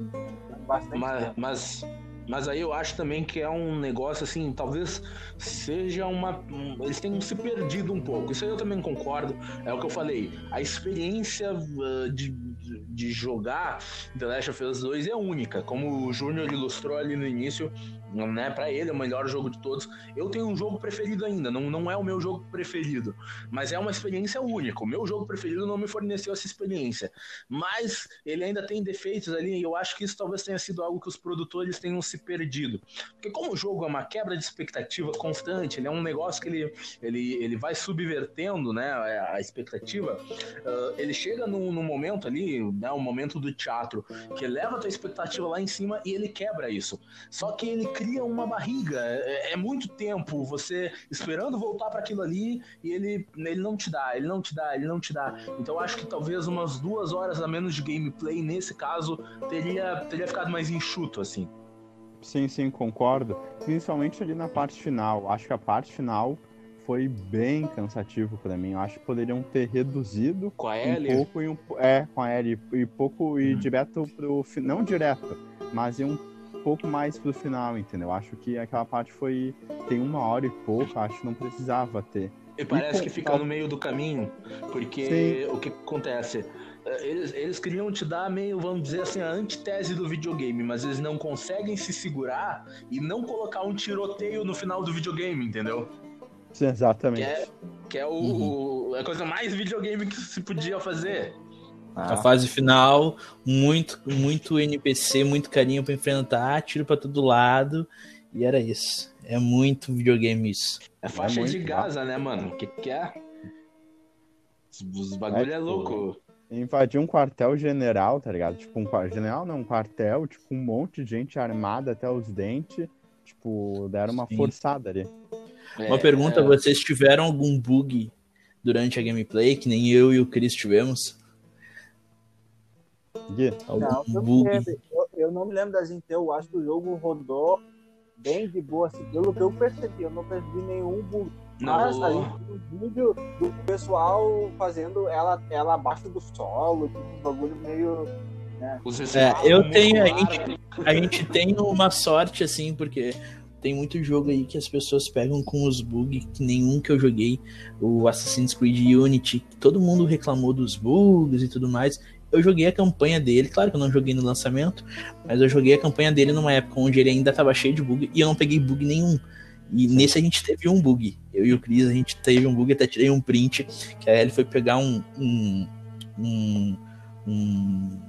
Bastante mas, tempo. mas mas aí eu acho também que é um negócio assim, talvez seja uma. Um, eles tenham se perdido um pouco. Isso aí eu também concordo. É o que eu falei. A experiência uh, de, de jogar The Last of Us 2 é única. Como o Júnior ilustrou ali no início, né? Para ele é o melhor jogo de todos. Eu tenho um jogo preferido ainda, não, não é o meu jogo preferido, mas é uma experiência única. O meu jogo preferido não me forneceu essa experiência, mas ele ainda tem defeitos ali e eu acho que isso talvez tenha sido algo que os produtores tenham se perdido. Porque como o jogo é uma quebra de expectativa constante, ele é um negócio que ele, ele, ele vai subvertendo, né, a expectativa, uh, ele chega num, num momento ali, né, um momento do teatro, que leva a tua expectativa lá em cima e ele quebra isso. Só que ele cria uma barriga. É, é muito tempo você esperando voltar para aquilo ali e ele, ele não te dá, ele não te dá, ele não te dá. Então eu acho que talvez umas duas horas a menos de gameplay nesse caso teria, teria ficado mais enxuto, assim. Sim, sim, concordo. Principalmente ali na parte final. Acho que a parte final foi bem cansativo para mim. Eu acho que poderiam ter reduzido com a um pouco e um é com a Ellie e pouco e hum. direto pro não direto, mas um pouco mais pro final, entendeu? Acho que aquela parte foi. Tem uma hora e pouco, acho que não precisava ter. E parece e, que fica no meio do caminho, porque Sim. o que acontece? Eh, eles, eles queriam te dar meio, vamos dizer assim, a antitese do videogame, mas eles não conseguem se segurar e não colocar um tiroteio no final do videogame, entendeu? Sim, exatamente. Que é, que é o, uhum. a coisa mais videogame que se podia fazer. Ah. A fase final, muito, muito NPC, muito carinho para enfrentar, tiro para todo lado. E era isso. É muito videogame isso. É faixa é de Gaza, né, mano? O que, que é? Os bagulho é, é louco. Invadir um quartel general, tá ligado? Tipo, um general não, um quartel, tipo, um monte de gente armada até os dentes. Tipo, deram uma Sim. forçada ali. Uma pergunta: é... vocês tiveram algum bug durante a gameplay, que nem eu e o Chris tivemos? Não, eu, eu, eu, não me lembro das Intel, eu acho que o jogo rodou bem de boa, assim, pelo que eu percebi, eu não percebi nenhum bug. Mas não. a gente tem um vídeo do pessoal fazendo ela, ela abaixo do solo, tipo, um bagulho meio. Né? É, eu tenho. A gente, a gente tem uma sorte, assim, porque tem muito jogo aí que as pessoas pegam com os bugs, que nenhum que eu joguei, o Assassin's Creed Unity, todo mundo reclamou dos bugs e tudo mais. Eu joguei a campanha dele, claro que eu não joguei no lançamento, mas eu joguei a campanha dele numa época onde ele ainda tava cheio de bug e eu não peguei bug nenhum. E nesse a gente teve um bug. Eu e o Cris, a gente teve um bug, até tirei um print, que aí ele foi pegar um, um, um, um,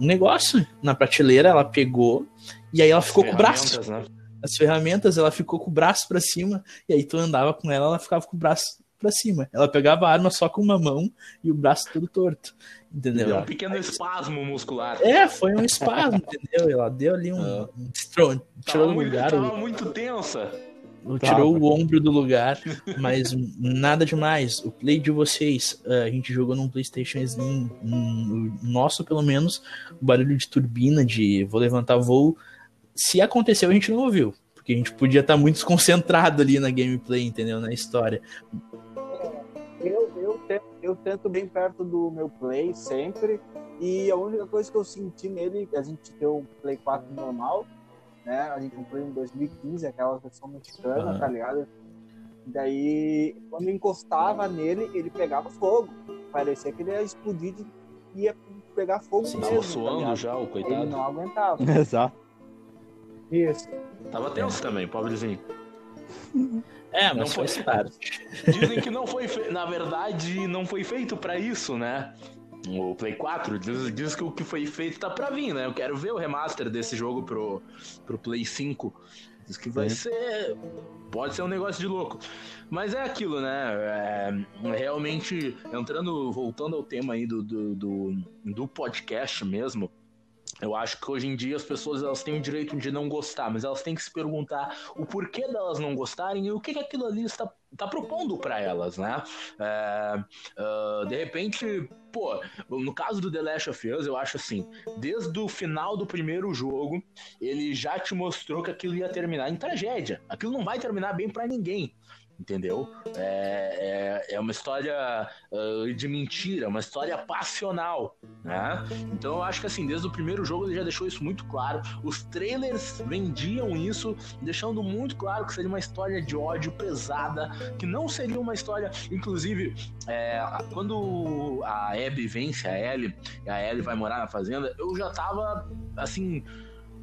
um negócio na prateleira, ela pegou, e aí ela ficou com o braço. Né? As ferramentas, ela ficou com o braço para cima, e aí tu andava com ela, ela ficava com o braço para cima. Ela pegava a arma só com uma mão e o braço todo torto. Entendeu? Deu um pequeno espasmo muscular. É, foi um espasmo, entendeu? Ela deu ali um, ah. um tirou tava do lugar. Muito, tava muito tensa. Tirou o ombro do lugar, mas nada demais. O play de vocês, a gente jogou num PlayStation Slim, um, nosso pelo menos, o barulho de turbina, de vou levantar voo. Se aconteceu, a gente não ouviu, porque a gente podia estar muito desconcentrado ali na gameplay, entendeu? Na história. Eu, tento, bem perto do meu play sempre, e a única coisa que eu senti nele, a gente tem o Play 4 normal, né? A gente comprou em 2015, aquela versão mexicana, uhum. tá ligado? Daí, quando encostava nele, ele pegava fogo. Parecia que ele ia explodir e ia pegar fogo Sim, mesmo. Tava tá suando tá já, o coitado. Ele não aguentava. *laughs* Exato. Isso. Tava tenso também, pobrezinho. *laughs* É, mas não foi parte. Dizem que não foi fe... na verdade não foi feito para isso, né? o Play 4, diz, diz, que o que foi feito tá pra vir, né? Eu quero ver o remaster desse jogo pro, pro Play 5. Diz que vai ser. Pode ser um negócio de louco. Mas é aquilo, né? É, realmente, entrando, voltando ao tema aí do, do, do, do podcast mesmo. Eu acho que hoje em dia as pessoas elas têm o direito de não gostar, mas elas têm que se perguntar o porquê delas não gostarem e o que, que aquilo ali está, está propondo para elas, né? É, uh, de repente, pô, no caso do The Last of Us, eu acho assim, desde o final do primeiro jogo, ele já te mostrou que aquilo ia terminar em tragédia. Aquilo não vai terminar bem para ninguém entendeu? É, é, é uma história uh, de mentira, uma história passional, né? Então eu acho que assim, desde o primeiro jogo ele já deixou isso muito claro. Os trailers vendiam isso, deixando muito claro que seria uma história de ódio pesada, que não seria uma história, inclusive, é, quando a Abby vence a Ellie, e a Ellie vai morar na fazenda, eu já tava assim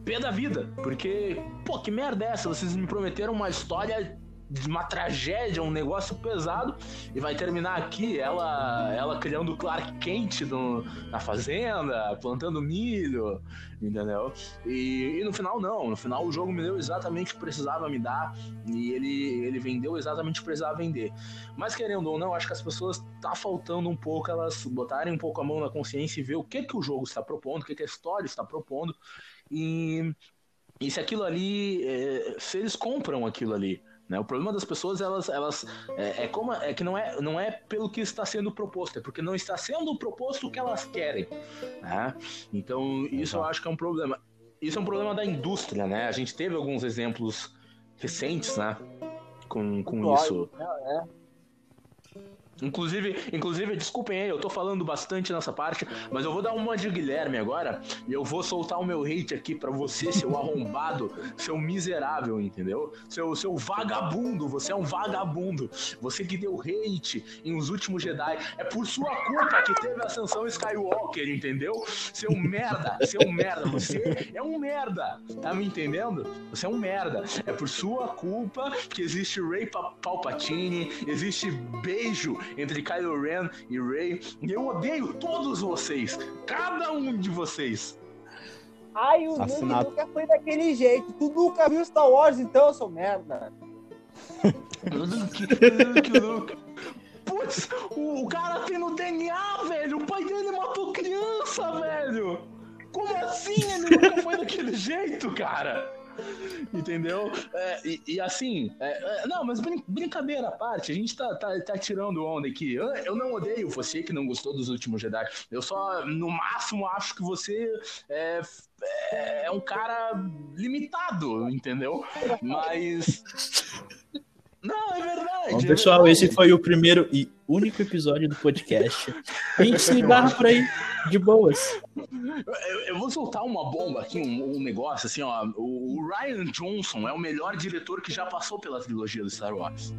pé da vida, porque, pô, que merda é essa? Vocês me prometeram uma história de uma tragédia, um negócio pesado, e vai terminar aqui ela ela criando Clark Kent no, na fazenda, plantando milho, entendeu? E, e, no final não, no final o jogo me deu exatamente o que precisava me dar e ele, ele vendeu exatamente o que precisava vender. Mas querendo ou não, acho que as pessoas tá faltando um pouco elas botarem um pouco a mão na consciência e ver o que que o jogo está propondo, o que que a história está propondo e, e se aquilo ali, é, se eles compram aquilo ali, né? O problema das pessoas, elas, elas é, é, como é que não é, não é pelo que está sendo proposto, é porque não está sendo proposto o que elas querem. Né? Então isso eu acho que é um problema. Isso é um problema da indústria, né? A gente teve alguns exemplos recentes, né? Com, com isso. É, é. Inclusive, inclusive, desculpem aí, eu tô falando bastante nessa parte, mas eu vou dar uma de Guilherme agora e eu vou soltar o meu hate aqui para você, seu arrombado, seu miserável, entendeu? Seu, seu vagabundo, você é um vagabundo. Você que deu hate em Os Últimos Jedi. É por sua culpa que teve a ascensão Skywalker, entendeu? Seu merda, seu merda. Você é um merda, tá me entendendo? Você é um merda. É por sua culpa que existe Ray Palpatine, existe beijo entre Kylo Ren e Rey. E eu odeio todos vocês, cada um de vocês. Ai, o Assinado. nunca foi daquele jeito. Tu nunca viu Star Wars, então, seu merda. *laughs* Putz, o, o cara tem no DNA, velho. O pai dele matou criança, velho. Como assim ele nunca foi daquele jeito, cara? Entendeu? É, e, e, assim, é, é, não, mas brin brincadeira à parte, a gente tá, tá, tá tirando onda aqui. Eu, eu, não odeio você que não gostou dos últimos Jedi. Eu só, no máximo, acho que você é, é um cara limitado, entendeu? Mas. Não, é verdade. Bom, é pessoal, verdade. esse foi o primeiro e único episódio do podcast. A gente se barra por aí, de boas. Eu, eu, vou soltar uma bomba aqui, um, um, negócio assim, ó. O Ryan Johnson é o melhor diretor que já passou pela trilogia do Star Wars.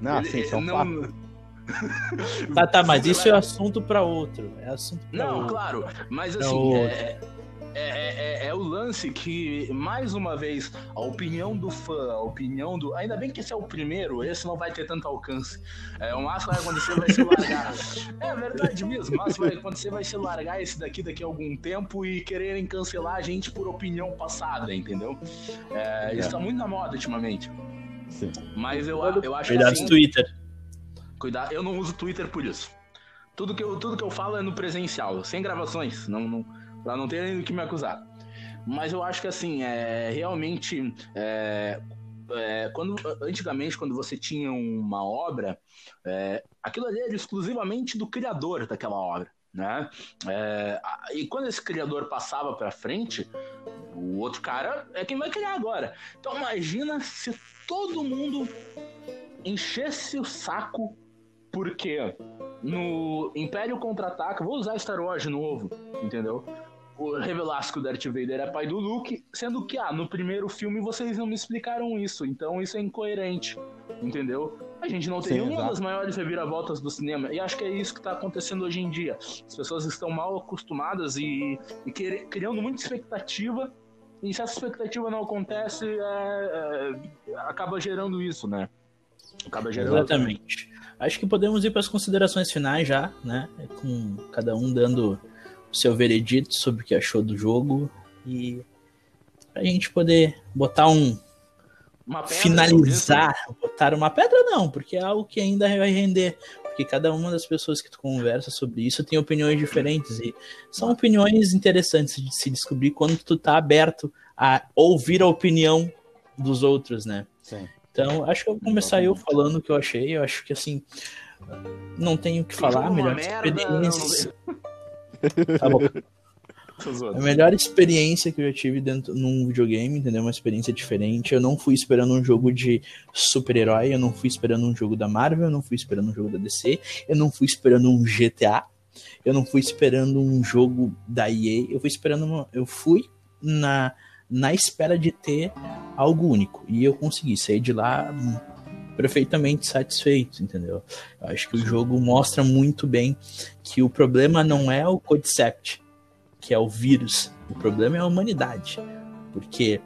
Não, ele, sim, são não, Tá, tá, mas isso é assunto para outro. É assunto pra Não, outro. claro, mas assim, é, é, é, é, o lance que, mais uma vez, a opinião do fã, a opinião do. Ainda bem que esse é o primeiro, esse não vai ter tanto alcance. É, o máximo vai acontecer vai se largar. É verdade mesmo, o máximo vai acontecer vai se largar esse daqui daqui a algum tempo e quererem cancelar a gente por opinião passada, entendeu? É, isso tá muito na moda ultimamente. Sim. Mas eu, eu acho Cuidado que. Assim, Twitter. Cuidado, eu não uso Twitter por isso. Tudo que eu, tudo que eu falo é no presencial, sem gravações. Não, não, para não ter que me acusar. Mas eu acho que assim, é, realmente, é, é, quando, antigamente, quando você tinha uma obra, é, aquilo ali era exclusivamente do criador daquela obra. Né? É, e quando esse criador passava para frente, o outro cara é quem vai criar agora. Então imagina se todo mundo enchesse o saco porque no Império Contra-Ataca, vou usar Star Wars de novo, entendeu? Revelasse que o Darth Vader é pai do Luke, sendo que, ah, no primeiro filme vocês não me explicaram isso, então isso é incoerente, entendeu? A gente não tem uma das maiores reviravoltas do cinema, e acho que é isso que está acontecendo hoje em dia. As pessoas estão mal acostumadas e, e quer, criando muita expectativa, e se essa expectativa não acontece, é, é, acaba gerando isso, né? Acaba gerando. Exatamente. Acho que podemos ir para as considerações finais já, né? Com cada um dando seu veredito sobre o que achou do jogo e pra gente poder botar um finalizar, botar uma pedra não, porque é algo que ainda vai render, porque cada uma das pessoas que tu conversa sobre isso tem opiniões diferentes e são opiniões interessantes de se descobrir quando tu tá aberto a ouvir a opinião dos outros, né? Sim. Então, acho que eu vou começar eu falando o que eu achei. Eu acho que assim, não tenho o que falar, melhor experiência. Tá bom. *laughs* A melhor experiência que eu já tive dentro num videogame, entendeu? Uma experiência diferente. Eu não fui esperando um jogo de super-herói, eu não fui esperando um jogo da Marvel, eu não fui esperando um jogo da DC, eu não fui esperando um GTA, eu não fui esperando um jogo da EA, eu fui esperando uma, eu fui na na espera de ter algo único e eu consegui sair de lá perfeitamente satisfeito, entendeu? Eu acho que o jogo mostra muito bem que o problema não é o Codicept, que é o vírus, o problema é a humanidade. Porque,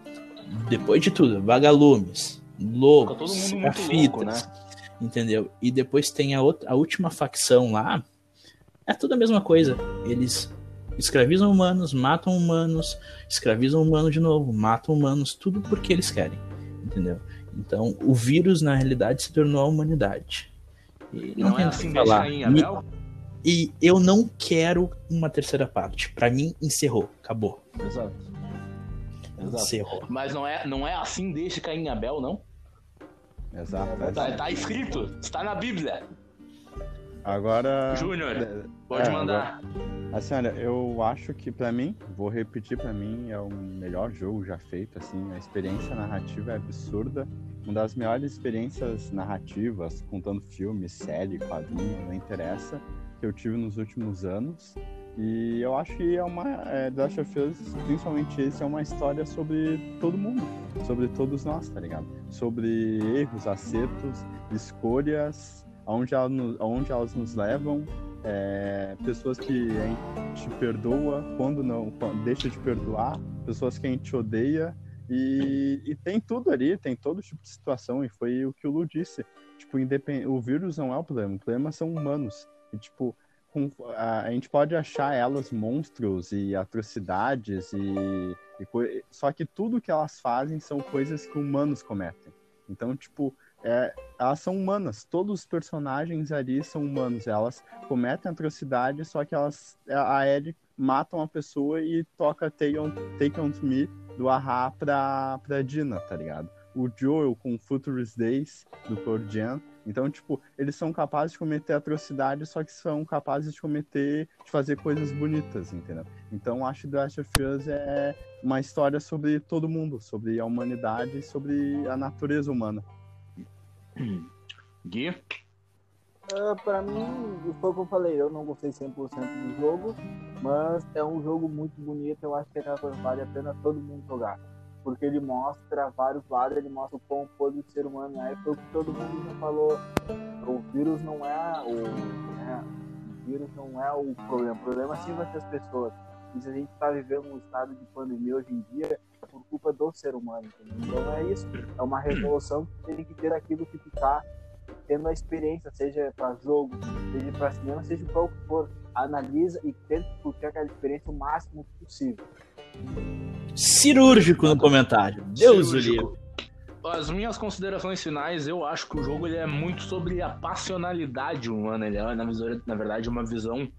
depois de tudo, vagalumes, lobos, grafitas, né? entendeu? E depois tem a, outra, a última facção lá, é tudo a mesma coisa. Eles escravizam humanos, matam humanos, escravizam humanos de novo, matam humanos, tudo porque eles querem, entendeu? Então, o vírus, na realidade, se tornou a humanidade. E não, não é assim falar. E, e eu não quero uma terceira parte. Para mim, encerrou. Acabou. Exato. Exato. Encerrou. Mas não é, não é assim desde Caim e Abel, não? Exato. Tá, tá escrito. Está na Bíblia. Agora. Júnior, é, pode é, mandar. Agora, assim, olha, eu acho que para mim, vou repetir para mim, é o melhor jogo já feito. Assim, a experiência narrativa é absurda. Uma das melhores experiências narrativas, contando filme, série, quadrinho, não interessa, que eu tive nos últimos anos. E eu acho que é uma. É, The Last of Us, principalmente esse, é uma história sobre todo mundo. Sobre todos nós, tá ligado? Sobre erros, acertos, escolhas aonde, ela nos, aonde elas nos levam, é, pessoas que a gente perdoa quando não quando deixa de perdoar, pessoas que a gente odeia e, e, tem tudo ali, tem todo tipo de situação e foi o que o Lu disse, tipo independ... o vírus não é o problema, o problema são humanos e tipo com, a, gente pode achar elas monstros e atrocidades e, e só que tudo que elas fazem são coisas que humanos cometem. Então tipo é, elas são humanas. Todos os personagens ali são humanos. Elas cometem atrocidade, só que elas, a Ellie mata uma pessoa e toca Take On, Take on Me do Ahá pra, pra Dina, tá ligado? O Joel com Futurist Days do Cordian. Então, tipo, eles são capazes de cometer atrocidade, só que são capazes de cometer, de fazer coisas bonitas, entendeu? Então, acho que The Last of Us é uma história sobre todo mundo, sobre a humanidade, sobre a natureza humana. Gui? Uh, pra mim, foi o que eu falei, eu não gostei 100% do jogo, mas é um jogo muito bonito, eu acho que é aquela coisa vale a pena todo mundo jogar. porque ele mostra vários lados, ele mostra o quão podre o ser humano é, foi o que todo mundo já falou. O vírus não é o, né, o vírus não é o problema, o problema sim vai ser as pessoas. E se a gente está vivendo um estado de pandemia hoje em dia, é por culpa do ser humano. Entendeu? Então é isso, é uma revolução que tem que ter aquilo que ficar tendo a experiência, seja para jogo, seja para cinema, seja para o que for. Analisa e tenta curtir aquela experiência o máximo possível. Cirúrgico no comentário. Deus o livre. As minhas considerações finais, eu acho que o jogo ele é muito sobre a passionalidade humana. Ele é, na verdade, uma visão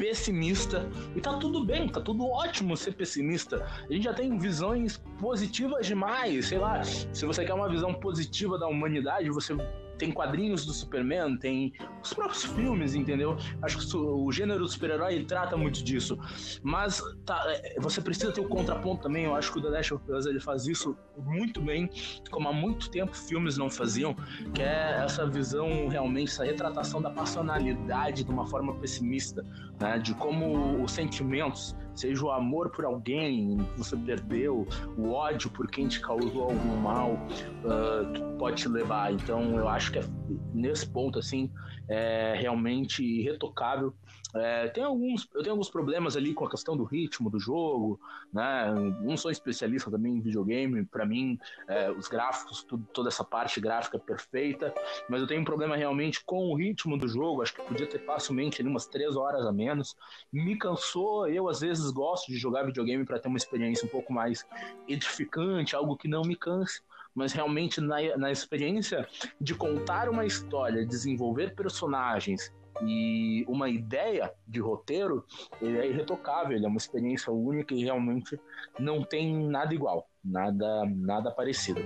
pessimista. E tá tudo bem, tá tudo ótimo ser pessimista. A gente já tem visões positivas demais. Sei lá, se você quer uma visão positiva da humanidade, você tem quadrinhos do Superman, tem os próprios filmes, entendeu? Acho que o gênero do super-herói trata muito disso. Mas tá, é, você precisa ter o contraponto também. Eu acho que o The Last of Us ele faz isso muito bem, como há muito tempo filmes não faziam, que é essa visão realmente, essa retratação da personalidade de uma forma pessimista, né? De como os sentimentos seja o amor por alguém que você perdeu, o ódio por quem te causou algum mal, uh, pode te levar. Então, eu acho que é, nesse ponto, assim, é realmente irretocável é, tem alguns, eu tenho alguns problemas ali com a questão do ritmo do jogo, né? Não sou especialista também em videogame, para mim é, os gráficos, tudo, toda essa parte gráfica é perfeita, mas eu tenho um problema realmente com o ritmo do jogo. Acho que podia ter facilmente ali umas três horas a menos. Me cansou. Eu às vezes gosto de jogar videogame para ter uma experiência um pouco mais edificante, algo que não me canse mas realmente na, na experiência de contar uma história, desenvolver personagens e uma ideia de roteiro, ele é irretocável, ele é uma experiência única e realmente não tem nada igual, nada, nada parecido.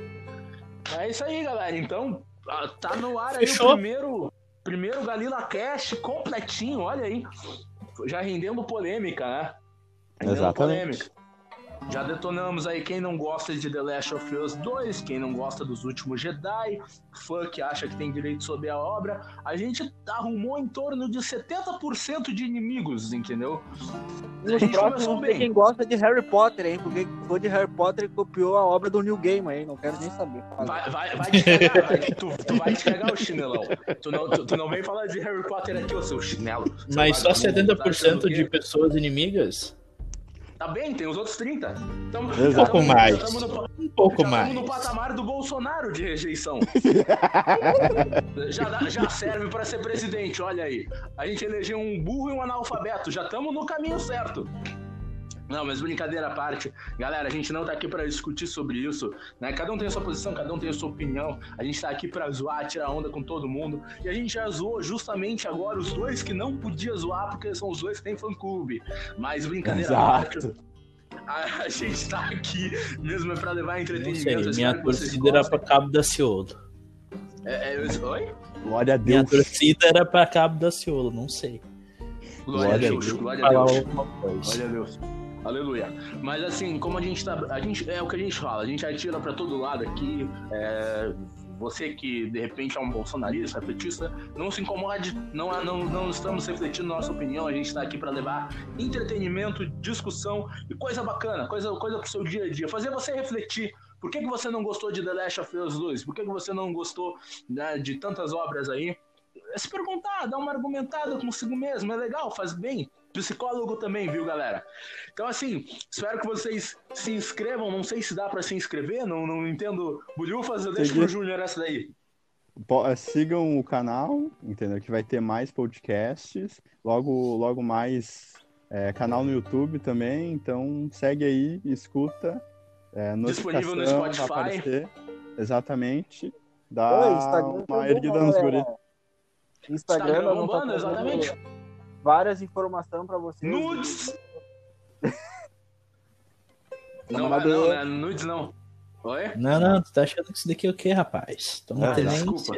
É isso aí, galera. Então, ah, tá no ar aí Fechou. o primeiro, primeiro Galila Cast completinho, olha aí. Já rendendo polêmica, né? Rendendo Exatamente. Polêmica. Já detonamos aí quem não gosta de The Last of Us 2, quem não gosta dos últimos Jedi, fã que acha que tem direito sobre a obra. A gente arrumou em torno de 70% de inimigos, entendeu? A gente bem. quem gosta de Harry Potter, hein? Porque foi de Harry Potter copiou a obra do New Game aí, não quero nem saber. Vai, vai, vai te cagar, vai, tu, tu, vai te cagar o chinelão. Tu não, tu, tu, não vem falar de Harry Potter aqui, ô seu chinelo. Mas só 70% tá de pessoas inimigas? Tá bem, tem os outros 30. Tamo, um pouco tamo, mais. No, um pouco mais. no patamar do Bolsonaro de rejeição. *laughs* já, já serve para ser presidente, olha aí. A gente elegeu um burro e um analfabeto. Já estamos no caminho certo. Não, mas brincadeira à parte. Galera, a gente não tá aqui para discutir sobre isso, né? Cada um tem a sua posição, cada um tem a sua opinião. A gente tá aqui para zoar, tirar onda com todo mundo. E a gente já zoou justamente agora os dois que não podia zoar, porque são os dois que têm fã-clube. Mas brincadeira Exato. à parte. A, gente tá aqui mesmo é pra levar entretenimento. Sei, minha torcida era pra Cabo da Ciolo. É, é, oi? Glória a Deus. Minha torcida era pra Cabo da Ciolo, não sei. Glória, glória a Deus, glória a Deus. Glória a Deus. Aleluia. Mas assim, como a gente tá. A gente, é o que a gente fala, a gente atira para todo lado aqui. É, você que de repente é um bolsonarista, petista, não se incomode, não, não, não estamos refletindo nossa opinião, a gente está aqui para levar entretenimento, discussão e coisa bacana, coisa, coisa pro seu dia a dia, fazer você refletir. Por que, que você não gostou de The Last of Us 2? Por que, que você não gostou né, de tantas obras aí? É se perguntar, dar uma argumentada consigo mesmo, é legal, faz bem psicólogo também, viu, galera? Então, assim, espero que vocês se inscrevam. Não sei se dá para se inscrever, não, não entendo bulhufas. Eu deixo pro Júnior essa daí. Eh, sigam o canal, entendeu? Que vai ter mais podcasts. Logo, logo mais é, canal no YouTube também. Então, segue aí, escuta. É, Disponível no Spotify. Exatamente. Dá Oi, uma erguida nos guri. Instagram, Instagram bombando, tá exatamente várias informações para vocês. Nudes! *laughs* não, não, não, é nudes não. Oi? Não, não, tu tá achando que isso daqui é o quê, rapaz? Toma ah, Desculpa.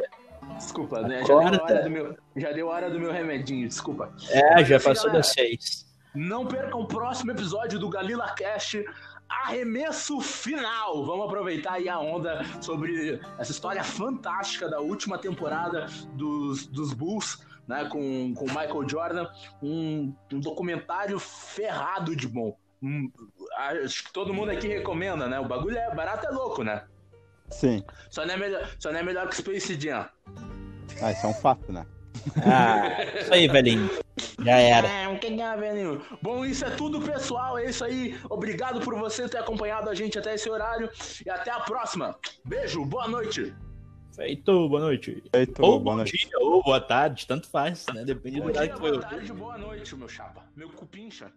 Desculpa, né? Já deu, hora do meu, já deu hora do meu remedinho, desculpa. É, já passou das seis. Não percam o próximo episódio do Galila Cast, arremesso final. Vamos aproveitar aí a onda sobre essa história fantástica da última temporada dos, dos Bulls né, com, com Michael Jordan, um, um documentário ferrado de bom. hum, acho que todo mundo aqui recomenda, né? O bagulho é barato, é louco, né? Sim. Só não é melhor, só não é melhor que Space Jam. Ah, isso é um fato, né? Ah, isso aí, velhinho. Já era. É, um que é, velhinho. Bom, isso é tudo, pessoal. É isso aí. Obrigado por você ter acompanhado a gente até esse horário. E até a próxima. Beijo, boa noite. Feito, boa noite. Feito, ou boa bom noite. dia, ou boa tarde, tanto faz, né? Depende Bom do dia, que foi. boa tarde, boa noite, meu chapa. Meu cupincha.